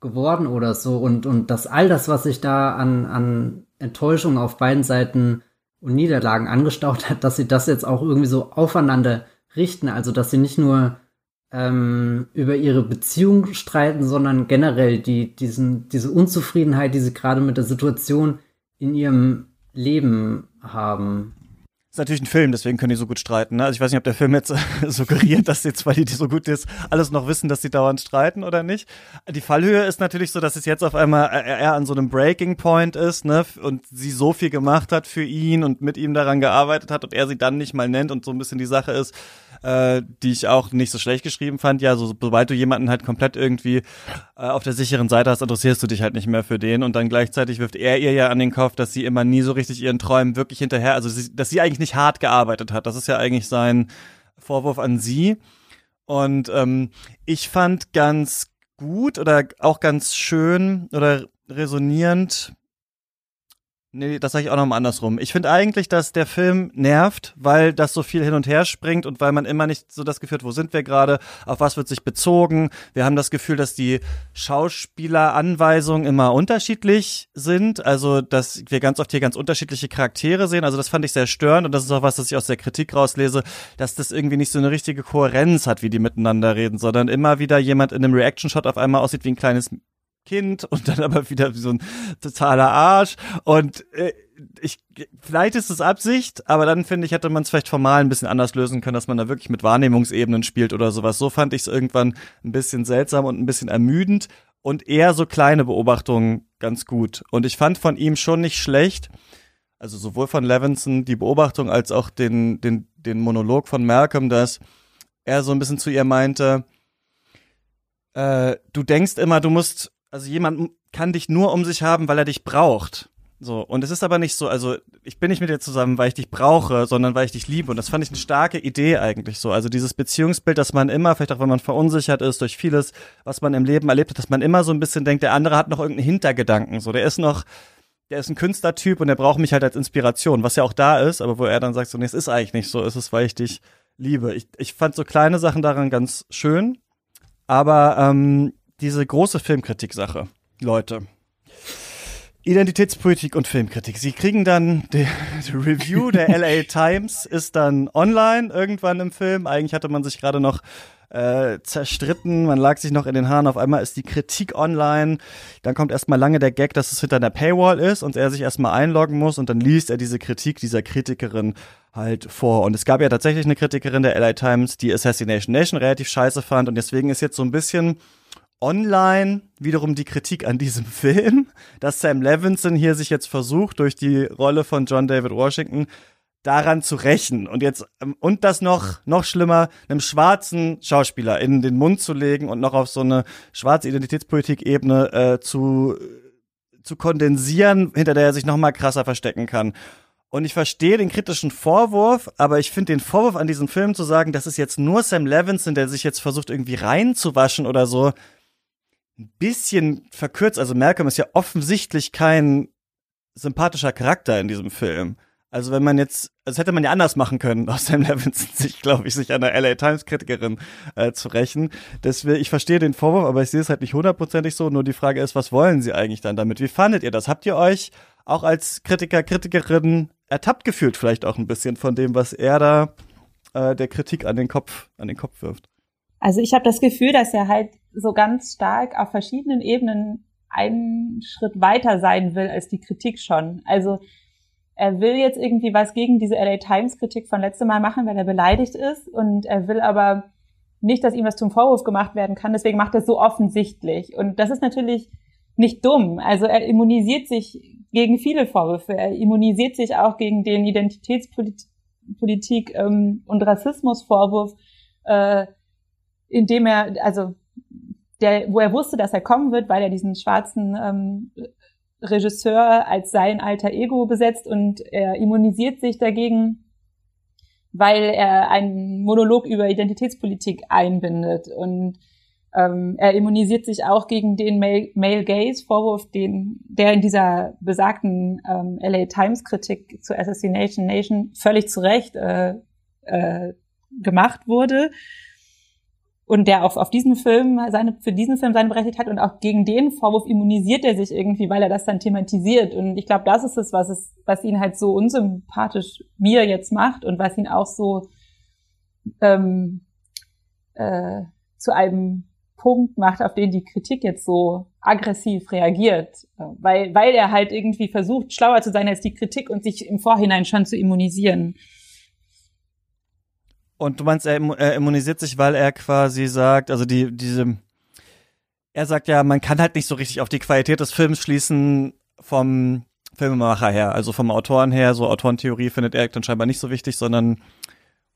[SPEAKER 4] geworden oder so und, und dass all das, was sich da an, an Enttäuschung auf beiden Seiten und Niederlagen angestaut hat, dass sie das jetzt auch irgendwie so aufeinander richten, also dass sie nicht nur ähm, über ihre Beziehung streiten, sondern generell die, diesen, diese Unzufriedenheit, die sie gerade mit der Situation in ihrem Leben haben.
[SPEAKER 3] Das ist natürlich ein Film, deswegen können die so gut streiten. Ne? Also ich weiß nicht, ob der Film jetzt suggeriert, dass jetzt, weil die so gut ist, alles noch wissen, dass sie dauernd streiten oder nicht. Die Fallhöhe ist natürlich so, dass es jetzt auf einmal eher an so einem Breaking Point ist, ne? Und sie so viel gemacht hat für ihn und mit ihm daran gearbeitet hat und er sie dann nicht mal nennt und so ein bisschen die Sache ist, äh, die ich auch nicht so schlecht geschrieben fand. Ja, so, sobald du jemanden halt komplett irgendwie auf der sicheren Seite hast, interessierst du dich halt nicht mehr für den und dann gleichzeitig wirft er ihr ja an den Kopf, dass sie immer nie so richtig ihren Träumen wirklich hinterher, also sie, dass sie eigentlich nicht hart gearbeitet hat. Das ist ja eigentlich sein Vorwurf an sie. Und ähm, ich fand ganz gut oder auch ganz schön oder resonierend Nee, das sage ich auch nochmal andersrum. Ich finde eigentlich, dass der Film nervt, weil das so viel hin und her springt und weil man immer nicht so das Gefühl hat, wo sind wir gerade, auf was wird sich bezogen. Wir haben das Gefühl, dass die Schauspieleranweisungen immer unterschiedlich sind, also dass wir ganz oft hier ganz unterschiedliche Charaktere sehen. Also das fand ich sehr störend und das ist auch was, das ich aus der Kritik rauslese, dass das irgendwie nicht so eine richtige Kohärenz hat, wie die miteinander reden, sondern immer wieder jemand in einem Reaction-Shot auf einmal aussieht wie ein kleines Kind und dann aber wieder wie so ein totaler Arsch. Und äh, ich, vielleicht ist es Absicht, aber dann finde ich, hätte man es vielleicht formal ein bisschen anders lösen können, dass man da wirklich mit Wahrnehmungsebenen spielt oder sowas. So fand ich es irgendwann ein bisschen seltsam und ein bisschen ermüdend und eher so kleine Beobachtungen ganz gut. Und ich fand von ihm schon nicht schlecht, also sowohl von Levinson die Beobachtung als auch den, den, den Monolog von Malcolm, dass er so ein bisschen zu ihr meinte, äh, du denkst immer, du musst also jemand kann dich nur um sich haben, weil er dich braucht. So, und es ist aber nicht so, also ich bin nicht mit dir zusammen, weil ich dich brauche, sondern weil ich dich liebe. Und das fand ich eine starke Idee eigentlich so. Also dieses Beziehungsbild, dass man immer, vielleicht auch wenn man verunsichert ist durch vieles, was man im Leben erlebt hat, dass man immer so ein bisschen denkt, der andere hat noch irgendeinen Hintergedanken. So, der ist noch, der ist ein Künstlertyp und der braucht mich halt als Inspiration, was ja auch da ist, aber wo er dann sagt, so, nee, es ist eigentlich nicht so, es ist, weil ich dich liebe. Ich, ich fand so kleine Sachen daran ganz schön, aber ähm, diese große Filmkritik-Sache, Leute. Identitätspolitik und Filmkritik. Sie kriegen dann die, die Review der LA Times ist dann online irgendwann im Film. Eigentlich hatte man sich gerade noch äh, zerstritten, man lag sich noch in den Haaren. Auf einmal ist die Kritik online. Dann kommt erstmal lange der Gag, dass es hinter der Paywall ist und er sich erstmal einloggen muss und dann liest er diese Kritik dieser Kritikerin halt vor. Und es gab ja tatsächlich eine Kritikerin der LA Times, die Assassination Nation relativ scheiße fand und deswegen ist jetzt so ein bisschen online wiederum die Kritik an diesem Film, dass Sam Levinson hier sich jetzt versucht, durch die Rolle von John David Washington daran zu rächen und jetzt ähm, und das noch noch schlimmer einem schwarzen Schauspieler in den Mund zu legen und noch auf so eine schwarze Identitätspolitik-Ebene äh, zu zu kondensieren, hinter der er sich noch mal krasser verstecken kann. Und ich verstehe den kritischen Vorwurf, aber ich finde den Vorwurf an diesem Film zu sagen, das ist jetzt nur Sam Levinson, der sich jetzt versucht irgendwie reinzuwaschen oder so, ein bisschen verkürzt. Also Malcolm ist ja offensichtlich kein sympathischer Charakter in diesem Film. Also wenn man jetzt, das hätte man ja anders machen können, aus Sam Levinson sich, glaube ich, sich der LA Times Kritikerin äh, zu rächen. Deswegen, ich verstehe den Vorwurf, aber ich sehe es halt nicht hundertprozentig so. Nur die Frage ist, was wollen Sie eigentlich dann damit? Wie fandet ihr das? Habt ihr euch auch als Kritiker, Kritikerin ertappt gefühlt vielleicht auch ein bisschen von dem, was er da äh, der Kritik an den Kopf, an den Kopf wirft?
[SPEAKER 5] Also ich habe das Gefühl, dass er halt so ganz stark auf verschiedenen Ebenen einen Schritt weiter sein will als die Kritik schon. Also er will jetzt irgendwie was gegen diese LA Times Kritik von letztem Mal machen, weil er beleidigt ist und er will aber nicht, dass ihm was zum Vorwurf gemacht werden kann. Deswegen macht er es so offensichtlich. Und das ist natürlich nicht dumm. Also er immunisiert sich gegen viele Vorwürfe. Er immunisiert sich auch gegen den Identitätspolitik ähm, und Rassismusvorwurf. Äh, indem er, also der, wo er wusste, dass er kommen wird, weil er diesen schwarzen ähm, Regisseur als sein alter Ego besetzt und er immunisiert sich dagegen, weil er einen Monolog über Identitätspolitik einbindet. Und ähm, er immunisiert sich auch gegen den Male, Gaze Vorwurf, den der in dieser besagten ähm, LA Times Kritik zur Assassination Nation völlig zu Recht äh, äh, gemacht wurde und der auch auf diesen Film seine für diesen Film seine Berechtigung hat und auch gegen den Vorwurf immunisiert er sich irgendwie, weil er das dann thematisiert und ich glaube, das ist es, was es was ihn halt so unsympathisch mir jetzt macht und was ihn auch so ähm, äh, zu einem Punkt macht, auf den die Kritik jetzt so aggressiv reagiert, weil weil er halt irgendwie versucht schlauer zu sein als die Kritik und sich im Vorhinein schon zu immunisieren.
[SPEAKER 3] Und du meinst, er, er immunisiert sich, weil er quasi sagt, also die, diese, er sagt ja, man kann halt nicht so richtig auf die Qualität des Films schließen vom Filmemacher her, also vom Autoren her, so Autorentheorie findet er dann scheinbar nicht so wichtig, sondern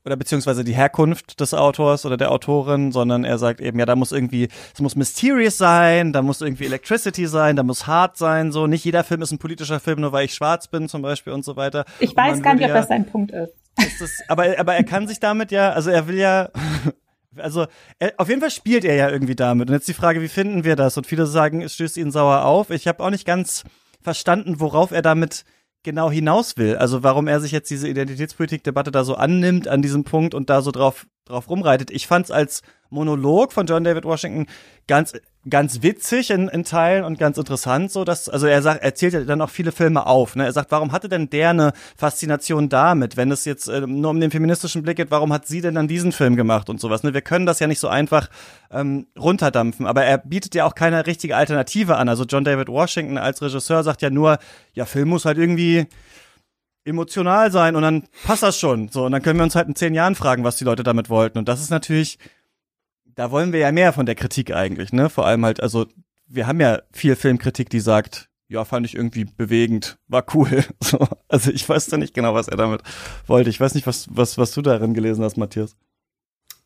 [SPEAKER 3] oder beziehungsweise die Herkunft des Autors oder der Autorin, sondern er sagt eben, ja, da muss irgendwie, es muss mysterious sein, da muss irgendwie Electricity sein, da muss hart sein, so. Nicht jeder Film ist ein politischer Film, nur weil ich schwarz bin zum Beispiel und so weiter.
[SPEAKER 5] Ich weiß gar nicht, ja, ob das sein Punkt ist.
[SPEAKER 3] Ist das, aber, aber er kann sich damit ja, also er will ja, also er, auf jeden Fall spielt er ja irgendwie damit. Und jetzt die Frage, wie finden wir das? Und viele sagen, es stößt ihn sauer auf. Ich habe auch nicht ganz verstanden, worauf er damit genau hinaus will. Also warum er sich jetzt diese Identitätspolitik-Debatte da so annimmt an diesem Punkt und da so drauf, drauf rumreitet. Ich fand's als Monolog von John David Washington ganz ganz witzig in, in Teilen und ganz interessant so dass also er sagt er zählt ja dann auch viele Filme auf ne? Er sagt warum hatte denn der eine Faszination damit wenn es jetzt äh, nur um den feministischen Blick geht warum hat sie denn dann diesen Film gemacht und sowas ne? Wir können das ja nicht so einfach ähm, runterdampfen aber er bietet ja auch keine richtige Alternative an. Also John David Washington als Regisseur sagt ja nur ja Film muss halt irgendwie emotional sein und dann passt das schon so und dann können wir uns halt in zehn Jahren fragen was die Leute damit wollten und das ist natürlich da wollen wir ja mehr von der Kritik eigentlich, ne? Vor allem halt, also wir haben ja viel Filmkritik, die sagt, ja, fand ich irgendwie bewegend, war cool. So, also ich weiß da nicht genau, was er damit wollte. Ich weiß nicht, was, was, was du darin gelesen hast, Matthias.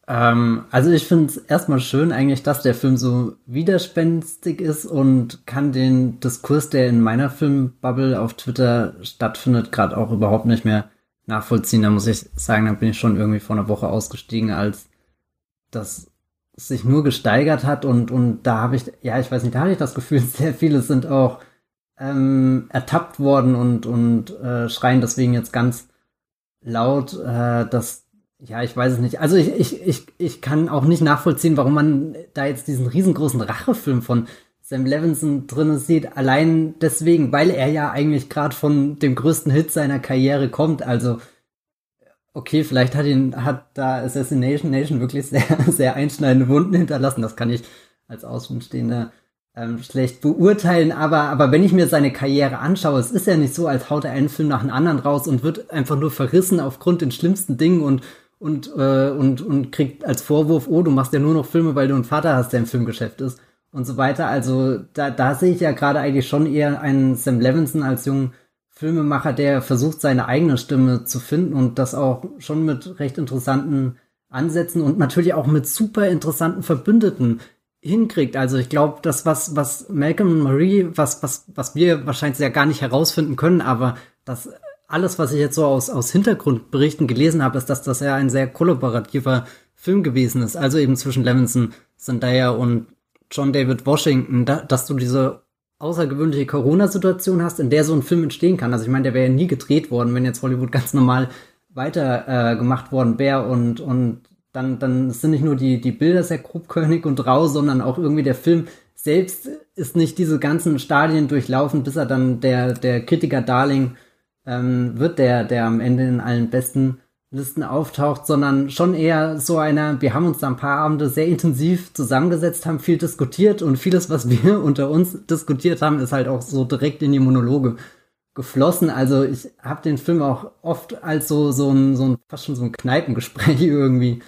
[SPEAKER 4] Ähm, also ich finde es erstmal schön eigentlich, dass der Film so widerspenstig ist und kann den Diskurs, der in meiner Filmbubble auf Twitter stattfindet, gerade auch überhaupt nicht mehr nachvollziehen. Da muss ich sagen, da bin ich schon irgendwie vor einer Woche ausgestiegen, als das sich nur gesteigert hat und, und da habe ich, ja, ich weiß nicht, da hatte ich das Gefühl, sehr viele sind auch ähm, ertappt worden und, und äh, schreien deswegen jetzt ganz laut, äh, dass, ja, ich weiß es nicht. Also ich, ich, ich, ich kann auch nicht nachvollziehen, warum man da jetzt diesen riesengroßen Rachefilm von Sam Levinson drin sieht, allein deswegen, weil er ja eigentlich gerade von dem größten Hit seiner Karriere kommt. Also okay, vielleicht hat ihn, hat da Assassination Nation wirklich sehr, sehr einschneidende Wunden hinterlassen. Das kann ich als Außenstehender ähm, schlecht beurteilen. Aber, aber wenn ich mir seine Karriere anschaue, es ist ja nicht so, als haut er einen Film nach dem anderen raus und wird einfach nur verrissen aufgrund den schlimmsten Dingen und und, äh, und, und kriegt als Vorwurf, oh, du machst ja nur noch Filme, weil du einen Vater hast, der im Filmgeschäft ist und so weiter. Also da, da sehe ich ja gerade eigentlich schon eher einen Sam Levinson als jungen Filmemacher, der versucht, seine eigene Stimme zu finden und das auch schon mit recht interessanten Ansätzen und natürlich auch mit super interessanten Verbündeten hinkriegt. Also ich glaube, das, was, was Malcolm und Marie, was, was, was wir wahrscheinlich ja gar nicht herausfinden können, aber das alles, was ich jetzt so aus, aus Hintergrundberichten gelesen habe, ist, dass das ja ein sehr kollaborativer Film gewesen ist. Also eben zwischen Levinson, Zendaya und John David Washington, da, dass du diese außergewöhnliche Corona-Situation hast, in der so ein Film entstehen kann. Also ich meine, der wäre ja nie gedreht worden, wenn jetzt Hollywood ganz normal weiter äh, gemacht worden wäre und und dann dann sind nicht nur die die Bilder sehr grobkörnig und rau, sondern auch irgendwie der Film selbst ist nicht diese ganzen Stadien durchlaufen, bis er dann der der Kritiker Darling ähm, wird, der der am Ende in allen besten Listen auftaucht, sondern schon eher so einer, wir haben uns da ein paar Abende sehr intensiv zusammengesetzt, haben viel diskutiert und vieles, was wir unter uns diskutiert haben, ist halt auch so direkt in die Monologe geflossen. Also ich habe den Film auch oft als so, so ein, so ein, fast schon so ein Kneipengespräch irgendwie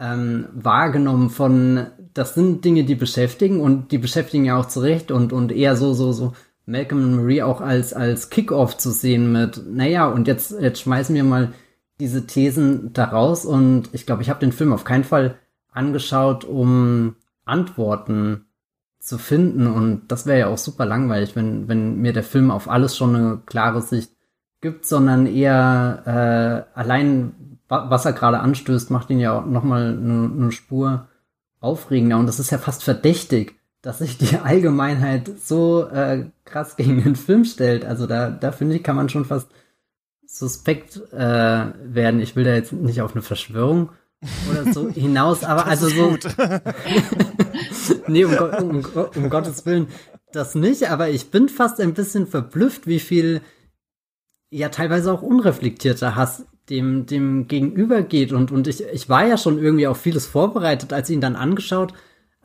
[SPEAKER 4] ähm, wahrgenommen von, das sind Dinge, die beschäftigen und die beschäftigen ja auch zurecht und, und eher so, so, so Malcolm und Marie auch als, als Kickoff zu sehen mit, naja, und jetzt, jetzt schmeißen wir mal diese Thesen daraus und ich glaube, ich habe den Film auf keinen Fall angeschaut, um Antworten zu finden und das wäre ja auch super langweilig, wenn, wenn mir der Film auf alles schon eine klare Sicht gibt, sondern eher äh, allein, was er gerade anstößt, macht ihn ja auch nochmal eine, eine Spur aufregender und das ist ja fast verdächtig, dass sich die Allgemeinheit so äh, krass gegen den Film stellt. Also da, da finde ich, kann man schon fast suspekt äh, werden. Ich will da jetzt nicht auf eine Verschwörung oder so hinaus, aber das also so. nee, um, um, um, Gottes Willen, das nicht, aber ich bin fast ein bisschen verblüfft, wie viel ja teilweise auch unreflektierter Hass dem, dem gegenüber geht. Und, und ich, ich war ja schon irgendwie auf vieles vorbereitet, als ich ihn dann angeschaut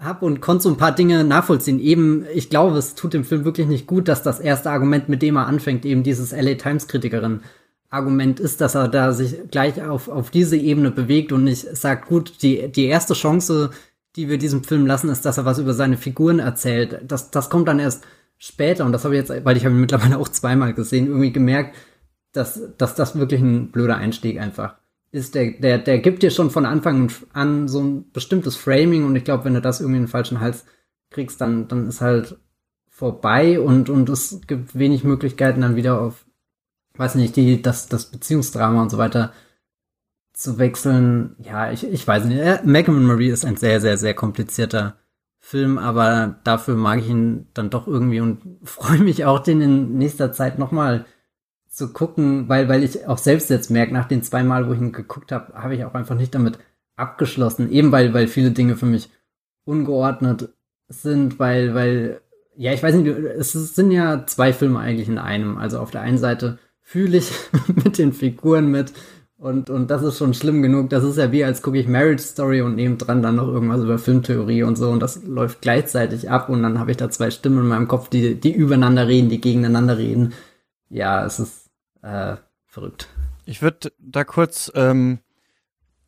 [SPEAKER 4] habe und konnte so ein paar Dinge nachvollziehen. Eben, ich glaube, es tut dem Film wirklich nicht gut, dass das erste Argument, mit dem er anfängt, eben dieses LA Times Kritikerin Argument ist, dass er da sich gleich auf, auf diese Ebene bewegt und nicht sagt, gut, die, die erste Chance, die wir diesem Film lassen, ist, dass er was über seine Figuren erzählt. Das, das kommt dann erst später und das habe ich jetzt, weil ich habe ihn mittlerweile auch zweimal gesehen, irgendwie gemerkt, dass, dass das wirklich ein blöder Einstieg einfach ist. Der, der, der gibt dir schon von Anfang an so ein bestimmtes Framing und ich glaube, wenn du das irgendwie in den falschen Hals kriegst, dann, dann ist halt vorbei und, und es gibt wenig Möglichkeiten, dann wieder auf weiß nicht, die, das, das Beziehungsdrama und so weiter zu wechseln, ja, ich, ich weiß nicht. Äh, and Marie ist ein sehr, sehr, sehr komplizierter Film, aber dafür mag ich ihn dann doch irgendwie und freue mich auch, den in nächster Zeit nochmal zu gucken, weil, weil ich auch selbst jetzt merke, nach den zwei Mal, wo ich ihn geguckt habe, habe ich auch einfach nicht damit abgeschlossen. Eben weil, weil viele Dinge für mich ungeordnet sind, weil, weil, ja, ich weiß nicht, es sind ja zwei Filme eigentlich in einem. Also auf der einen Seite fühle ich mit den Figuren mit und, und das ist schon schlimm genug. Das ist ja wie, als gucke ich Marriage Story und nebendran dann noch irgendwas über Filmtheorie und so und das läuft gleichzeitig ab und dann habe ich da zwei Stimmen in meinem Kopf, die, die übereinander reden, die gegeneinander reden. Ja, es ist äh, verrückt.
[SPEAKER 3] Ich würde da kurz ähm,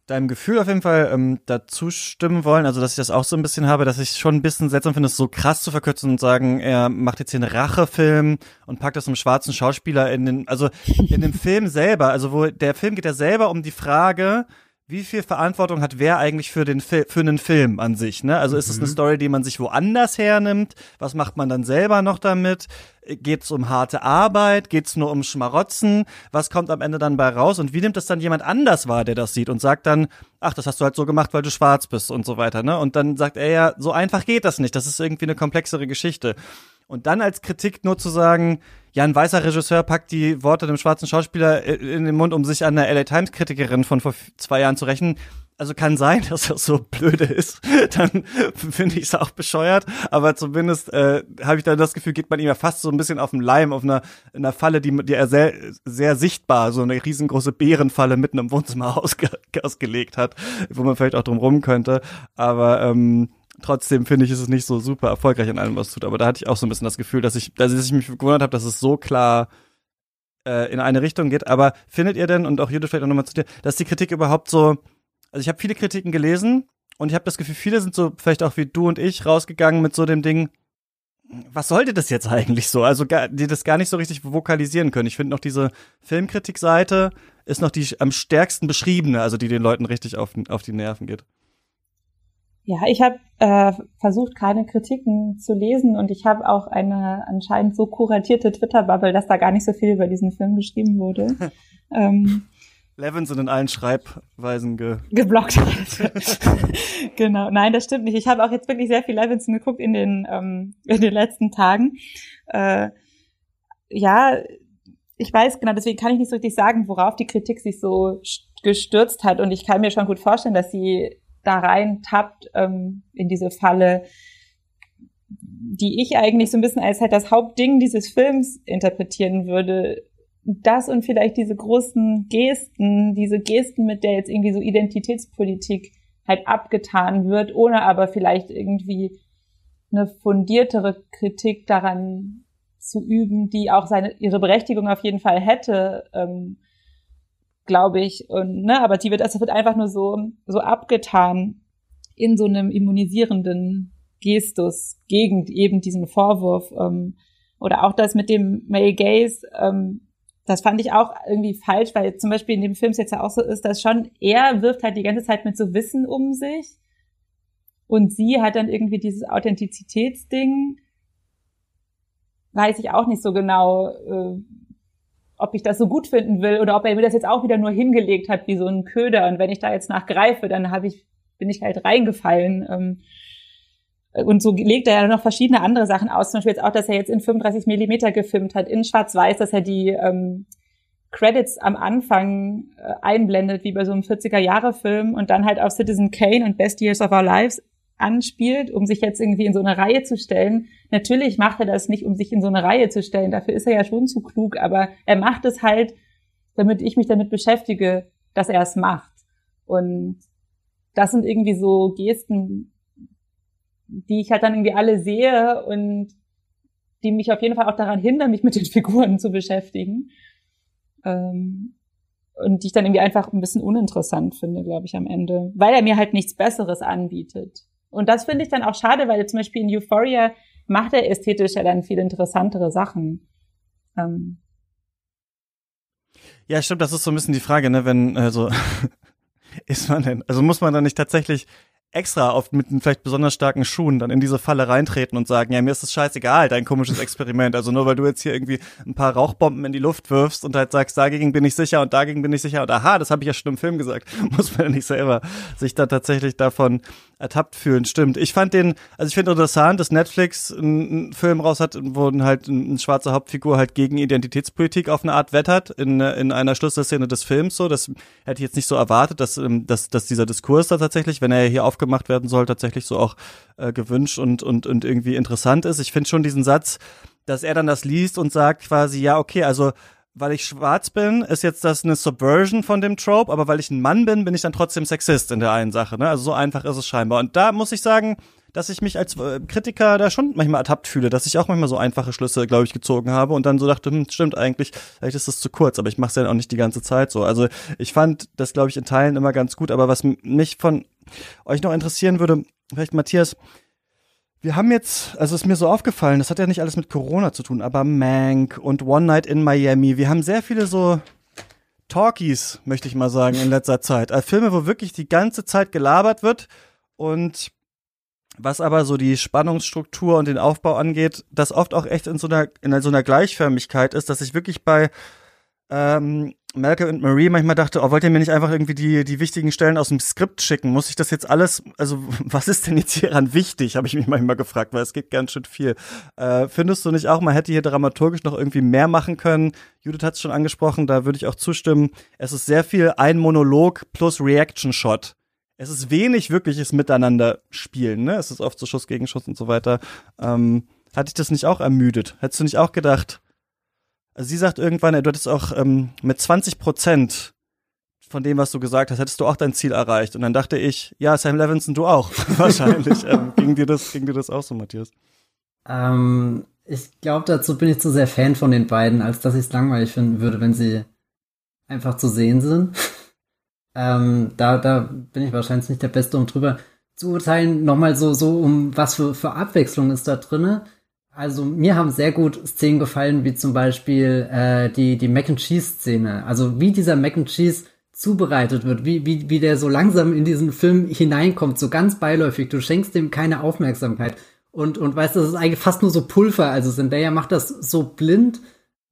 [SPEAKER 3] deinem Gefühl auf jeden Fall ähm, dazu stimmen wollen, also dass ich das auch so ein bisschen habe, dass ich schon ein bisschen seltsam finde, es so krass zu verkürzen und sagen, er macht jetzt hier einen Rachefilm und packt das einem schwarzen Schauspieler in den, also in dem Film selber, also wo der Film geht ja selber um die Frage, wie viel Verantwortung hat wer eigentlich für den Fil für einen Film an sich, ne? Also ist es eine mhm. Story, die man sich woanders hernimmt? Was macht man dann selber noch damit? Geht es um harte Arbeit? Geht es nur um Schmarotzen? Was kommt am Ende dann bei raus? Und wie nimmt das dann jemand anders wahr, der das sieht und sagt dann, ach, das hast du halt so gemacht, weil du schwarz bist und so weiter, ne? Und dann sagt er ja, so einfach geht das nicht. Das ist irgendwie eine komplexere Geschichte. Und dann als Kritik nur zu sagen, ja, ein weißer Regisseur packt die Worte dem schwarzen Schauspieler in den Mund, um sich an der LA Times Kritikerin von vor zwei Jahren zu rächen. Also kann sein, dass das so blöde ist. Dann finde ich es auch bescheuert. Aber zumindest äh, habe ich dann das Gefühl, geht man ihm ja fast so ein bisschen auf den Leim, auf einer, einer Falle, die, die er sehr, sehr sichtbar, so eine riesengroße Bärenfalle mitten im Wohnzimmer ausge, ausgelegt hat, wo man vielleicht auch drum rum könnte. Aber ähm, trotzdem finde ich, ist es nicht so super erfolgreich in allem, was es tut. Aber da hatte ich auch so ein bisschen das Gefühl, dass ich, dass ich mich gewundert habe, dass es so klar äh, in eine Richtung geht. Aber findet ihr denn, und auch Judith vielleicht auch nochmal zu dir, dass die Kritik überhaupt so, also ich habe viele Kritiken gelesen und ich habe das Gefühl, viele sind so vielleicht auch wie du und ich rausgegangen mit so dem Ding, was sollte das jetzt eigentlich so? Also die das gar nicht so richtig vokalisieren können. Ich finde noch diese Filmkritikseite ist noch die am stärksten beschriebene, also die den Leuten richtig auf, auf die Nerven geht.
[SPEAKER 5] Ja, ich habe äh, versucht, keine Kritiken zu lesen und ich habe auch eine anscheinend so kuratierte Twitter-Bubble, dass da gar nicht so viel über diesen Film geschrieben wurde. ähm,
[SPEAKER 3] Levin sind in allen Schreibweisen ge
[SPEAKER 5] geblockt. genau, nein, das stimmt nicht. Ich habe auch jetzt wirklich sehr viel Levinson geguckt in den ähm, in den letzten Tagen. Äh, ja, ich weiß genau, deswegen kann ich nicht so richtig sagen, worauf die Kritik sich so gestürzt hat. Und ich kann mir schon gut vorstellen, dass sie da rein tappt ähm, in diese Falle, die ich eigentlich so ein bisschen als halt das Hauptding dieses Films interpretieren würde. Das und vielleicht diese großen Gesten, diese Gesten, mit der jetzt irgendwie so Identitätspolitik halt abgetan wird, ohne aber vielleicht irgendwie eine fundiertere Kritik daran zu üben, die auch seine ihre Berechtigung auf jeden Fall hätte. Ähm, glaube ich. Und, ne, aber die wird, also wird einfach nur so, so abgetan in so einem immunisierenden Gestus gegen eben diesen Vorwurf. Ähm, oder auch das mit dem Male Gaze, ähm, das fand ich auch irgendwie falsch, weil zum Beispiel in dem Film es jetzt ja auch so ist, dass schon er wirft halt die ganze Zeit mit so Wissen um sich und sie hat dann irgendwie dieses Authentizitätsding. Weiß ich auch nicht so genau, äh, ob ich das so gut finden will oder ob er mir das jetzt auch wieder nur hingelegt hat wie so ein Köder. Und wenn ich da jetzt nachgreife, dann habe ich, bin ich halt reingefallen. Ähm, und so legt er ja noch verschiedene andere Sachen aus. Zum Beispiel jetzt auch, dass er jetzt in 35 Millimeter gefilmt hat, in Schwarz-Weiß, dass er die ähm, Credits am Anfang äh, einblendet, wie bei so einem 40er-Jahre-Film und dann halt auf Citizen Kane und Best Years of Our Lives anspielt, um sich jetzt irgendwie in so eine Reihe zu stellen. Natürlich macht er das nicht, um sich in so eine Reihe zu stellen. Dafür ist er ja schon zu klug, aber er macht es halt, damit ich mich damit beschäftige, dass er es macht. Und das sind irgendwie so Gesten, die ich halt dann irgendwie alle sehe und die mich auf jeden Fall auch daran hindern, mich mit den Figuren zu beschäftigen. Ähm, und die ich dann irgendwie einfach ein bisschen uninteressant finde, glaube ich, am Ende, weil er mir halt nichts Besseres anbietet. Und das finde ich dann auch schade, weil zum Beispiel in Euphoria macht er ästhetisch ja dann viel interessantere Sachen. Ähm.
[SPEAKER 3] Ja, stimmt, das ist so ein bisschen die Frage, ne, wenn, also, ist man denn, also muss man dann nicht tatsächlich extra auf mit vielleicht besonders starken Schuhen dann in diese Falle reintreten und sagen, ja, mir ist das scheißegal, dein komisches Experiment. Also nur weil du jetzt hier irgendwie ein paar Rauchbomben in die Luft wirfst und halt sagst, dagegen bin ich sicher und dagegen bin ich sicher und aha, das habe ich ja schon im Film gesagt, muss man ja nicht selber sich da tatsächlich davon ertappt fühlen. Stimmt. Ich fand den, also ich finde interessant, dass Netflix einen Film raus hat, wo halt eine schwarze Hauptfigur halt gegen Identitätspolitik auf eine Art wettert in, in einer Schlüsselszene des Films so. Das hätte ich jetzt nicht so erwartet, dass, ähm, dass, dass dieser Diskurs da tatsächlich, wenn er hier aufgemacht werden soll, tatsächlich so auch äh, gewünscht und, und, und irgendwie interessant ist. Ich finde schon diesen Satz, dass er dann das liest und sagt quasi, ja, okay, also weil ich schwarz bin, ist jetzt das eine Subversion von dem Trope, aber weil ich ein Mann bin, bin ich dann trotzdem Sexist in der einen Sache. Ne? Also so einfach ist es scheinbar. Und da muss ich sagen, dass ich mich als äh, Kritiker da schon manchmal ertappt fühle, dass ich auch manchmal so einfache Schlüsse, glaube ich, gezogen habe und dann so dachte, hm, stimmt eigentlich, vielleicht ist das zu kurz, aber ich mache es ja auch nicht die ganze Zeit so. Also ich fand das, glaube ich, in Teilen immer ganz gut, aber was mich von euch noch interessieren würde, vielleicht Matthias, wir haben jetzt, also ist mir so aufgefallen, das hat ja nicht alles mit Corona zu tun, aber Mank und One Night in Miami, wir haben sehr viele so Talkies, möchte ich mal sagen, in letzter Zeit. Also Filme, wo wirklich die ganze Zeit gelabert wird und was aber so die Spannungsstruktur und den Aufbau angeht, das oft auch echt in so einer, in so einer Gleichförmigkeit ist, dass ich wirklich bei ähm, Malcolm und Marie manchmal dachte, oh, wollt ihr mir nicht einfach irgendwie die, die wichtigen Stellen aus dem Skript schicken? Muss ich das jetzt alles, also was ist denn jetzt hieran wichtig, habe ich mich manchmal gefragt, weil es geht ganz schön viel. Äh, findest du nicht auch, man hätte hier dramaturgisch noch irgendwie mehr machen können? Judith hat es schon angesprochen, da würde ich auch zustimmen. Es ist sehr viel ein Monolog plus Reaction-Shot. Es ist wenig wirkliches Miteinander spielen, ne? Es ist oft so Schuss gegen Schuss und so weiter. Ähm, hat dich das nicht auch ermüdet? Hättest du nicht auch gedacht, also sie sagt irgendwann, du hättest auch ähm, mit 20 Prozent von dem, was du gesagt hast, hättest du auch dein Ziel erreicht. Und dann dachte ich, ja, Sam Levinson, du auch. Wahrscheinlich. ähm, ging, dir das, ging dir das auch so, Matthias?
[SPEAKER 4] Ähm, ich glaube, dazu bin ich zu sehr Fan von den beiden, als dass ich es langweilig finden würde, wenn sie einfach zu sehen sind. ähm, da, da bin ich wahrscheinlich nicht der Beste, um drüber zu urteilen. Nochmal so, so um was für, für Abwechslung ist da drinne. Also mir haben sehr gut Szenen gefallen, wie zum Beispiel äh, die, die Mac and Cheese Szene. Also wie dieser Mac and Cheese zubereitet wird, wie, wie, wie der so langsam in diesen Film hineinkommt, so ganz beiläufig. Du schenkst dem keine Aufmerksamkeit. Und, und weißt, das ist eigentlich fast nur so Pulver. Also Zendaya macht das so blind,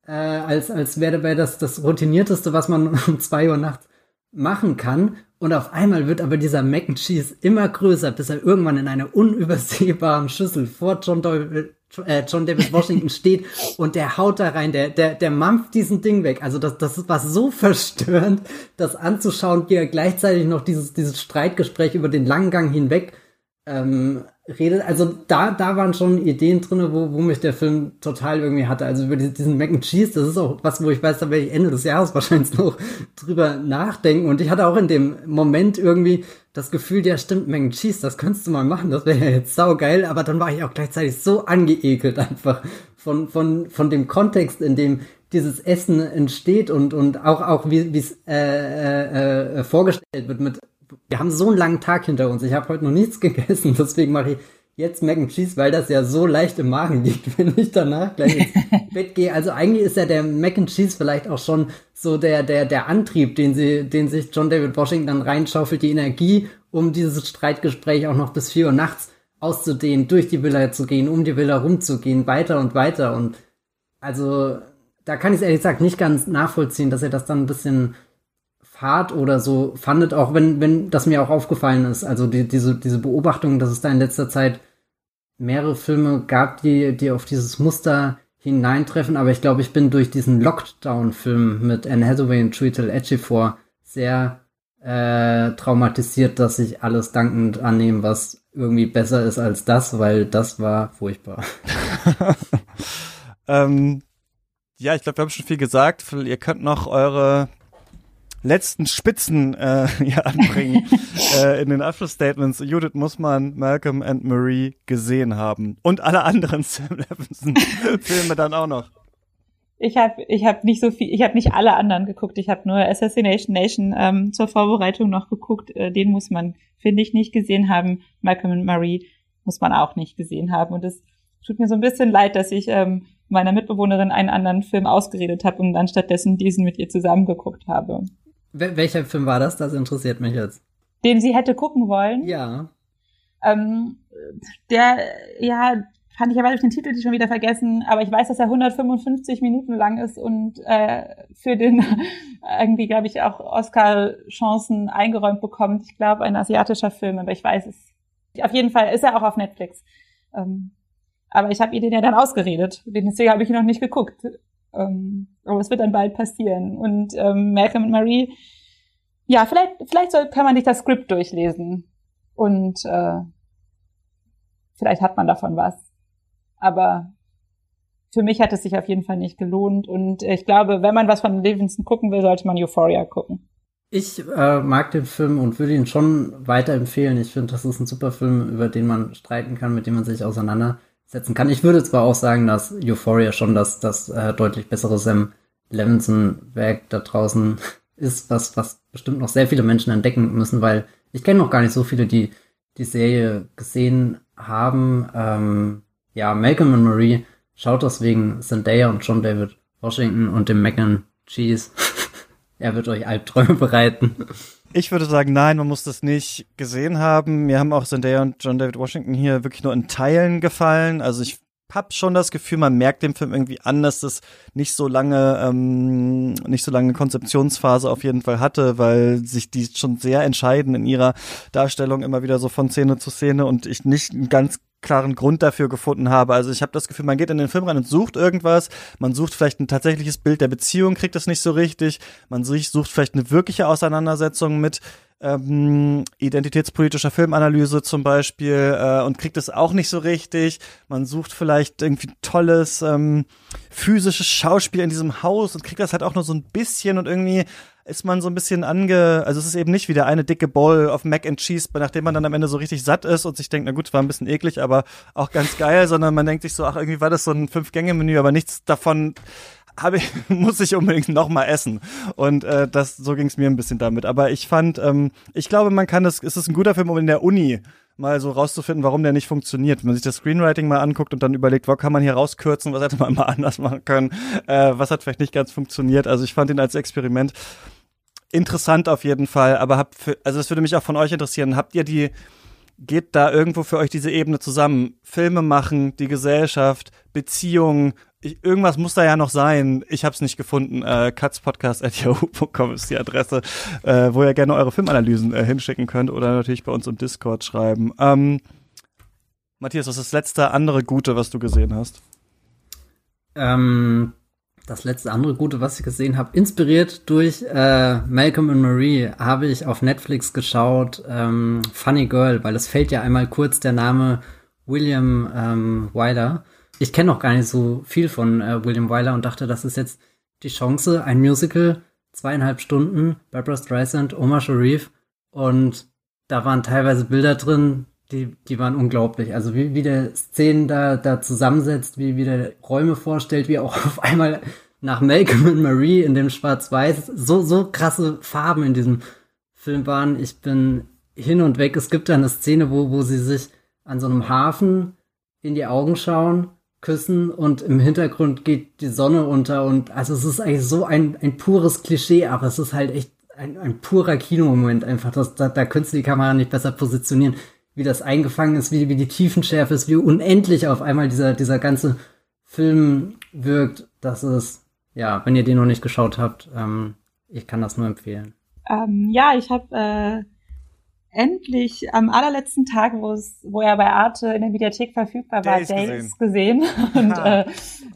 [SPEAKER 4] äh, als, als wäre wäre das das routinierteste, was man um zwei Uhr nachts machen kann. Und auf einmal wird aber dieser Mac and Cheese immer größer, bis er irgendwann in einer unübersehbaren Schüssel vor John Doyle äh, John David Washington steht und der haut da rein, der, der, der mampft diesen Ding weg. Also das, das war so verstörend, das anzuschauen, wie er gleichzeitig noch dieses, dieses Streitgespräch über den langen Gang hinweg ähm, redet. Also da, da waren schon Ideen drin, wo, wo mich der Film total irgendwie hatte. Also über diesen Mac and Cheese, das ist auch was, wo ich weiß, da werde ich Ende des Jahres wahrscheinlich noch drüber nachdenken. Und ich hatte auch in dem Moment irgendwie das Gefühl, ja stimmt, Mac and Cheese, das könntest du mal machen, das wäre ja jetzt saugeil. Aber dann war ich auch gleichzeitig so angeekelt einfach von, von, von dem Kontext, in dem dieses Essen entsteht und, und auch, auch wie es äh, äh, äh, vorgestellt wird mit wir haben so einen langen Tag hinter uns. Ich habe heute noch nichts gegessen, deswegen mache ich jetzt Mac and Cheese, weil das ja so leicht im Magen liegt, wenn ich danach gleich ins Bett gehe. Also eigentlich ist ja der Mac and Cheese vielleicht auch schon so der, der, der Antrieb, den sie, den sich John David Washington dann reinschaufelt, die Energie, um dieses Streitgespräch auch noch bis vier Uhr nachts auszudehnen, durch die Villa zu gehen, um die Villa rumzugehen, weiter und weiter. Und also da kann ich es ehrlich gesagt nicht ganz nachvollziehen, dass er das dann ein bisschen hart oder so fandet, auch wenn, wenn das mir auch aufgefallen ist. Also die, diese, diese Beobachtung, dass es da in letzter Zeit mehrere Filme gab, die, die auf dieses Muster hineintreffen, aber ich glaube, ich bin durch diesen Lockdown-Film mit Anne Hathaway und Chiwetel Ejiofor sehr äh, traumatisiert, dass ich alles dankend annehme, was irgendwie besser ist als das, weil das war furchtbar.
[SPEAKER 3] ähm, ja, ich glaube, wir haben schon viel gesagt. Ihr könnt noch eure letzten Spitzen äh, hier anbringen äh, in den Abschlussstatements. Judith muss man Malcolm and Marie gesehen haben. Und alle anderen Sam Levinson-Filme dann auch noch.
[SPEAKER 5] Ich habe ich hab nicht so viel, ich habe nicht alle anderen geguckt. Ich habe nur Assassination Nation ähm, zur Vorbereitung noch geguckt. Äh, den muss man, finde ich, nicht gesehen haben. Malcolm and Marie muss man auch nicht gesehen haben. Und es tut mir so ein bisschen leid, dass ich ähm, meiner Mitbewohnerin einen anderen Film ausgeredet habe und dann stattdessen diesen mit ihr zusammen geguckt habe.
[SPEAKER 4] Wel welcher Film war das? Das interessiert mich jetzt.
[SPEAKER 5] Den sie hätte gucken wollen?
[SPEAKER 4] Ja.
[SPEAKER 5] Ähm, der, ja, fand ich aber den Titel schon wieder vergessen, aber ich weiß, dass er 155 Minuten lang ist und äh, für den irgendwie, glaube ich, auch Oscar-Chancen eingeräumt bekommt. Ich glaube, ein asiatischer Film, aber ich weiß es. Auf jeden Fall ist er auch auf Netflix. Ähm, aber ich habe ihr den ja dann ausgeredet. Deswegen habe ich ihn noch nicht geguckt. Ähm, aber es wird dann bald passieren. Und ähm, Malcolm und Marie, ja, vielleicht, vielleicht soll, kann man sich das Skript durchlesen. Und äh, vielleicht hat man davon was. Aber für mich hat es sich auf jeden Fall nicht gelohnt. Und ich glaube, wenn man was von Livingston gucken will, sollte man Euphoria gucken.
[SPEAKER 4] Ich äh, mag den Film und würde ihn schon weiterempfehlen. Ich finde, das ist ein super Film, über den man streiten kann, mit dem man sich auseinandersetzen kann. Ich würde zwar auch sagen, dass Euphoria schon das, das äh, deutlich bessere Sam Levinson-Werk da draußen ist, was, was bestimmt noch sehr viele Menschen entdecken müssen, weil ich kenne noch gar nicht so viele, die die Serie gesehen haben. Ähm, ja, Malcolm und Marie schaut das wegen Zendaya und John David Washington und dem Mac and Cheese. er wird euch Albträume bereiten.
[SPEAKER 3] Ich würde sagen, nein, man muss das nicht gesehen haben. Mir haben auch Zendaya und John David Washington hier wirklich nur in Teilen gefallen. Also ich habe schon das Gefühl, man merkt dem Film irgendwie an, dass das nicht so lange, ähm, nicht so lange Konzeptionsphase auf jeden Fall hatte, weil sich die schon sehr entscheiden in ihrer Darstellung immer wieder so von Szene zu Szene und ich nicht einen ganz klaren Grund dafür gefunden habe. Also ich habe das Gefühl, man geht in den Film rein und sucht irgendwas, man sucht vielleicht ein tatsächliches Bild der Beziehung, kriegt das nicht so richtig, man sucht vielleicht eine wirkliche Auseinandersetzung mit ähm, identitätspolitischer Filmanalyse zum Beispiel äh, und kriegt es auch nicht so richtig. Man sucht vielleicht irgendwie tolles ähm, physisches Schauspiel in diesem Haus und kriegt das halt auch nur so ein bisschen und irgendwie ist man so ein bisschen ange, also es ist eben nicht wie der eine dicke Bowl auf Mac and Cheese, nachdem man dann am Ende so richtig satt ist und sich denkt, na gut, war ein bisschen eklig, aber auch ganz geil, sondern man denkt sich so, ach, irgendwie war das so ein Fünf-Gänge-Menü, aber nichts davon habe ich, muss ich unbedingt noch mal essen. Und äh, das, so ging es mir ein bisschen damit. Aber ich fand, ähm, ich glaube, man kann das, es ist ein guter Film, um in der Uni mal so rauszufinden, warum der nicht funktioniert. Wenn man sich das Screenwriting mal anguckt und dann überlegt, wo kann man hier rauskürzen, was hätte man mal anders machen können, äh, was hat vielleicht nicht ganz funktioniert. Also ich fand ihn als Experiment interessant auf jeden Fall, aber hab für, also es würde mich auch von euch interessieren, habt ihr die geht da irgendwo für euch diese Ebene zusammen? Filme machen, die Gesellschaft, Beziehungen, ich, irgendwas muss da ja noch sein. Ich habe es nicht gefunden. Äh, katzpodcast.yahoo.com ist die Adresse, äh, wo ihr gerne eure Filmanalysen äh, hinschicken könnt oder natürlich bei uns im Discord schreiben. Ähm, Matthias, was ist das letzte andere Gute, was du gesehen hast?
[SPEAKER 4] Ähm, das letzte andere Gute, was ich gesehen habe, inspiriert durch äh, Malcolm und Marie, habe ich auf Netflix geschaut, ähm, Funny Girl, weil es fällt ja einmal kurz der Name William ähm, Wyler. Ich kenne noch gar nicht so viel von äh, William Wyler und dachte, das ist jetzt die Chance, ein Musical, zweieinhalb Stunden, Barbara Streisand, Omar Sharif und da waren teilweise Bilder drin, die, die waren unglaublich. Also wie, wie der Szenen da, da zusammensetzt, wie, wie der Räume vorstellt, wie auch auf einmal nach Malcolm und Marie in dem Schwarz-Weiß so, so krasse Farben in diesem Film waren. Ich bin hin und weg. Es gibt da eine Szene, wo, wo sie sich an so einem Hafen in die Augen schauen küssen und im Hintergrund geht die Sonne unter und also es ist eigentlich so ein, ein pures Klischee, aber es ist halt echt ein, ein purer Kinomoment einfach. Das, da, da könntest du die Kamera nicht besser positionieren, wie das eingefangen ist, wie, wie die Tiefenschärfe ist, wie unendlich auf einmal dieser, dieser ganze Film wirkt. Das ist, ja, wenn ihr den noch nicht geschaut habt, ähm, ich kann das nur empfehlen.
[SPEAKER 5] Ähm, ja, ich habe äh, endlich am allerletzten Tag, wo es, wo er bei Arte in der Mediathek verfügbar war, Days, Days gesehen. Und äh, äh,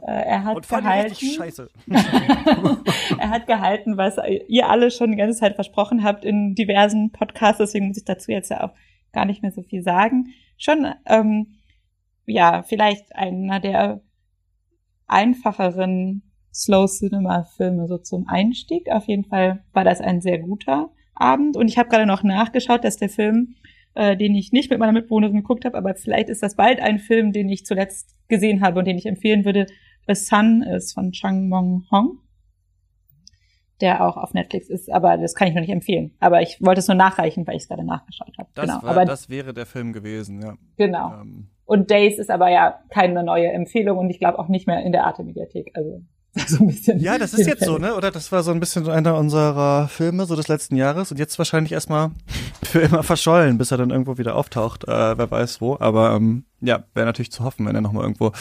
[SPEAKER 5] er hat Und gehalten. Scheiße. er hat gehalten, was ihr alle schon die ganze Zeit versprochen habt in diversen Podcasts. Deswegen muss ich dazu jetzt ja auch gar nicht mehr so viel sagen. Schon, ähm, ja, vielleicht einer der einfacheren Slow Cinema Filme so zum Einstieg. Auf jeden Fall war das ein sehr guter. Abend. Und ich habe gerade noch nachgeschaut, dass der Film, äh, den ich nicht mit meiner Mitbewohnerin geguckt habe, aber vielleicht ist das bald ein Film, den ich zuletzt gesehen habe und den ich empfehlen würde. The Sun ist von Chang Mong Hong, der auch auf Netflix ist, aber das kann ich noch nicht empfehlen. Aber ich wollte es nur nachreichen, weil ich es gerade nachgeschaut habe.
[SPEAKER 3] Das,
[SPEAKER 5] genau.
[SPEAKER 3] war,
[SPEAKER 5] aber,
[SPEAKER 3] das wäre der Film gewesen, ja.
[SPEAKER 5] Genau. Ähm. Und Days ist aber ja keine neue Empfehlung und ich glaube auch nicht mehr in der Arte-Mediathek. Also so ein bisschen.
[SPEAKER 3] Ja, das ist jetzt so, ne? Oder das war so ein bisschen einer unserer Filme so des letzten Jahres und jetzt wahrscheinlich erstmal für immer verschollen, bis er dann irgendwo wieder auftaucht. Äh, wer weiß wo. Aber ähm, ja, wäre natürlich zu hoffen, wenn er nochmal irgendwo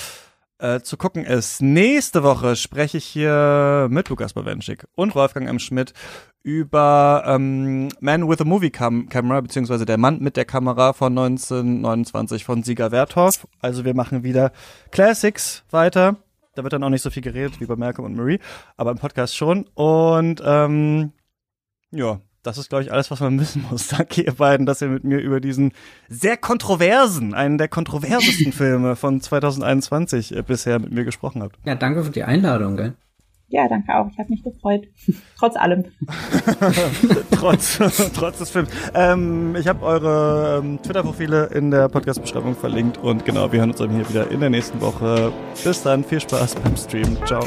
[SPEAKER 3] äh, zu gucken ist. Nächste Woche spreche ich hier mit Lukas Bawenschik und Wolfgang M. Schmidt über ähm, Man with a Movie Cam Camera, beziehungsweise der Mann mit der Kamera von 1929 von Sieger Werthoff. Also wir machen wieder Classics weiter. Da wird dann auch nicht so viel geredet wie bei Malcolm und Marie, aber im Podcast schon. Und ähm, ja, das ist, glaube ich, alles, was man wissen muss. Danke, ihr beiden, dass ihr mit mir über diesen sehr kontroversen, einen der kontroversesten Filme von 2021 äh, bisher mit mir gesprochen habt.
[SPEAKER 4] Ja, danke für die Einladung, gell?
[SPEAKER 5] Ja, danke auch. Ich habe mich gefreut. Trotz allem.
[SPEAKER 3] trotz, trotz des Films. Ähm, ich habe eure ähm, Twitter-Profile in der Podcast-Beschreibung verlinkt und genau, wir hören uns dann hier wieder in der nächsten Woche. Bis dann, viel Spaß beim Stream. Ciao.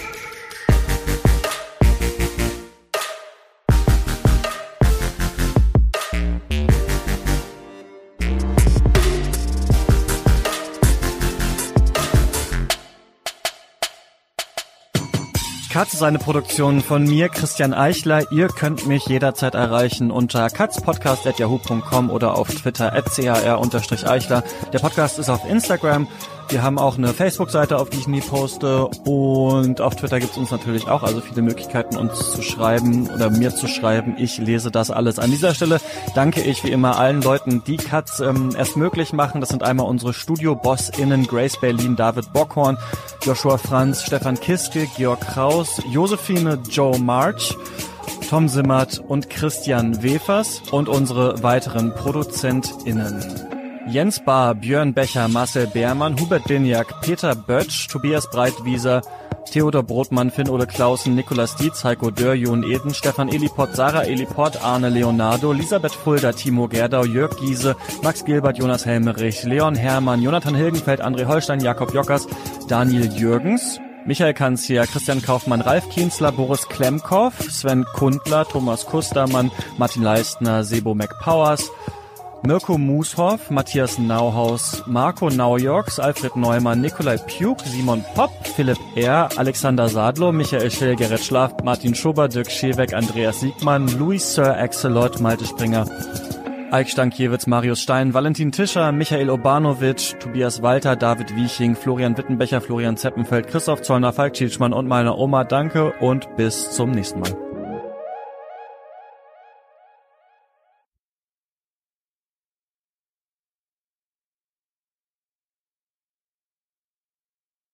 [SPEAKER 3] Katz ist eine Produktion von mir, Christian Eichler. Ihr könnt mich jederzeit erreichen unter katzpodcast.yahoo.com oder auf Twitter at car-eichler. Der Podcast ist auf Instagram. Wir haben auch eine Facebook-Seite, auf die ich nie poste. Und auf Twitter gibt's uns natürlich auch, also viele Möglichkeiten, uns zu schreiben oder mir zu schreiben. Ich lese das alles. An dieser Stelle danke ich wie immer allen Leuten, die Cuts ähm, erst möglich machen. Das sind einmal unsere Studio-BossInnen Grace Berlin, David Bockhorn, Joshua Franz, Stefan Kiske, Georg Kraus, Josephine Joe March. Tom Simmert und Christian Wefers und unsere weiteren ProduzentInnen. Jens Bahr, Björn Becher, Marcel Beermann, Hubert Binjak, Peter Bötsch, Tobias Breitwieser, Theodor Brotmann, Finn-Ole Klausen, Nikolas Dietz, Heiko Dörr, Jon Eden, Stefan Eliport, Sarah Eliport, Arne Leonardo, Elisabeth Fulda, Timo Gerdau, Jörg Giese, Max Gilbert, Jonas Helmerich, Leon Hermann, Jonathan Hilgenfeld, André Holstein, Jakob Jockers, Daniel Jürgens, Michael Kanzia, Christian Kaufmann, Ralf Kienzler, Boris Klemkow, Sven Kundler, Thomas Kustermann, Martin Leistner, Sebo McPowers, Mirko Mushoff, Matthias Nauhaus, Marco Naujorks, Alfred Neumann, Nikolai Pjuk, Simon Popp, Philipp R., Alexander Sadlo, Michael Schell, Gerrit Schlaf, Martin Schober, Dirk Scheweck, Andreas Siegmann, Louis Sir Axelot, Malte Springer, Eik Stankiewicz, Marius Stein, Valentin Tischer, Michael Obanovic, Tobias Walter, David Wieching, Florian Wittenbecher, Florian Zeppenfeld, Christoph Zollner, Falk Schielschmann und meine Oma. Danke und bis zum nächsten Mal.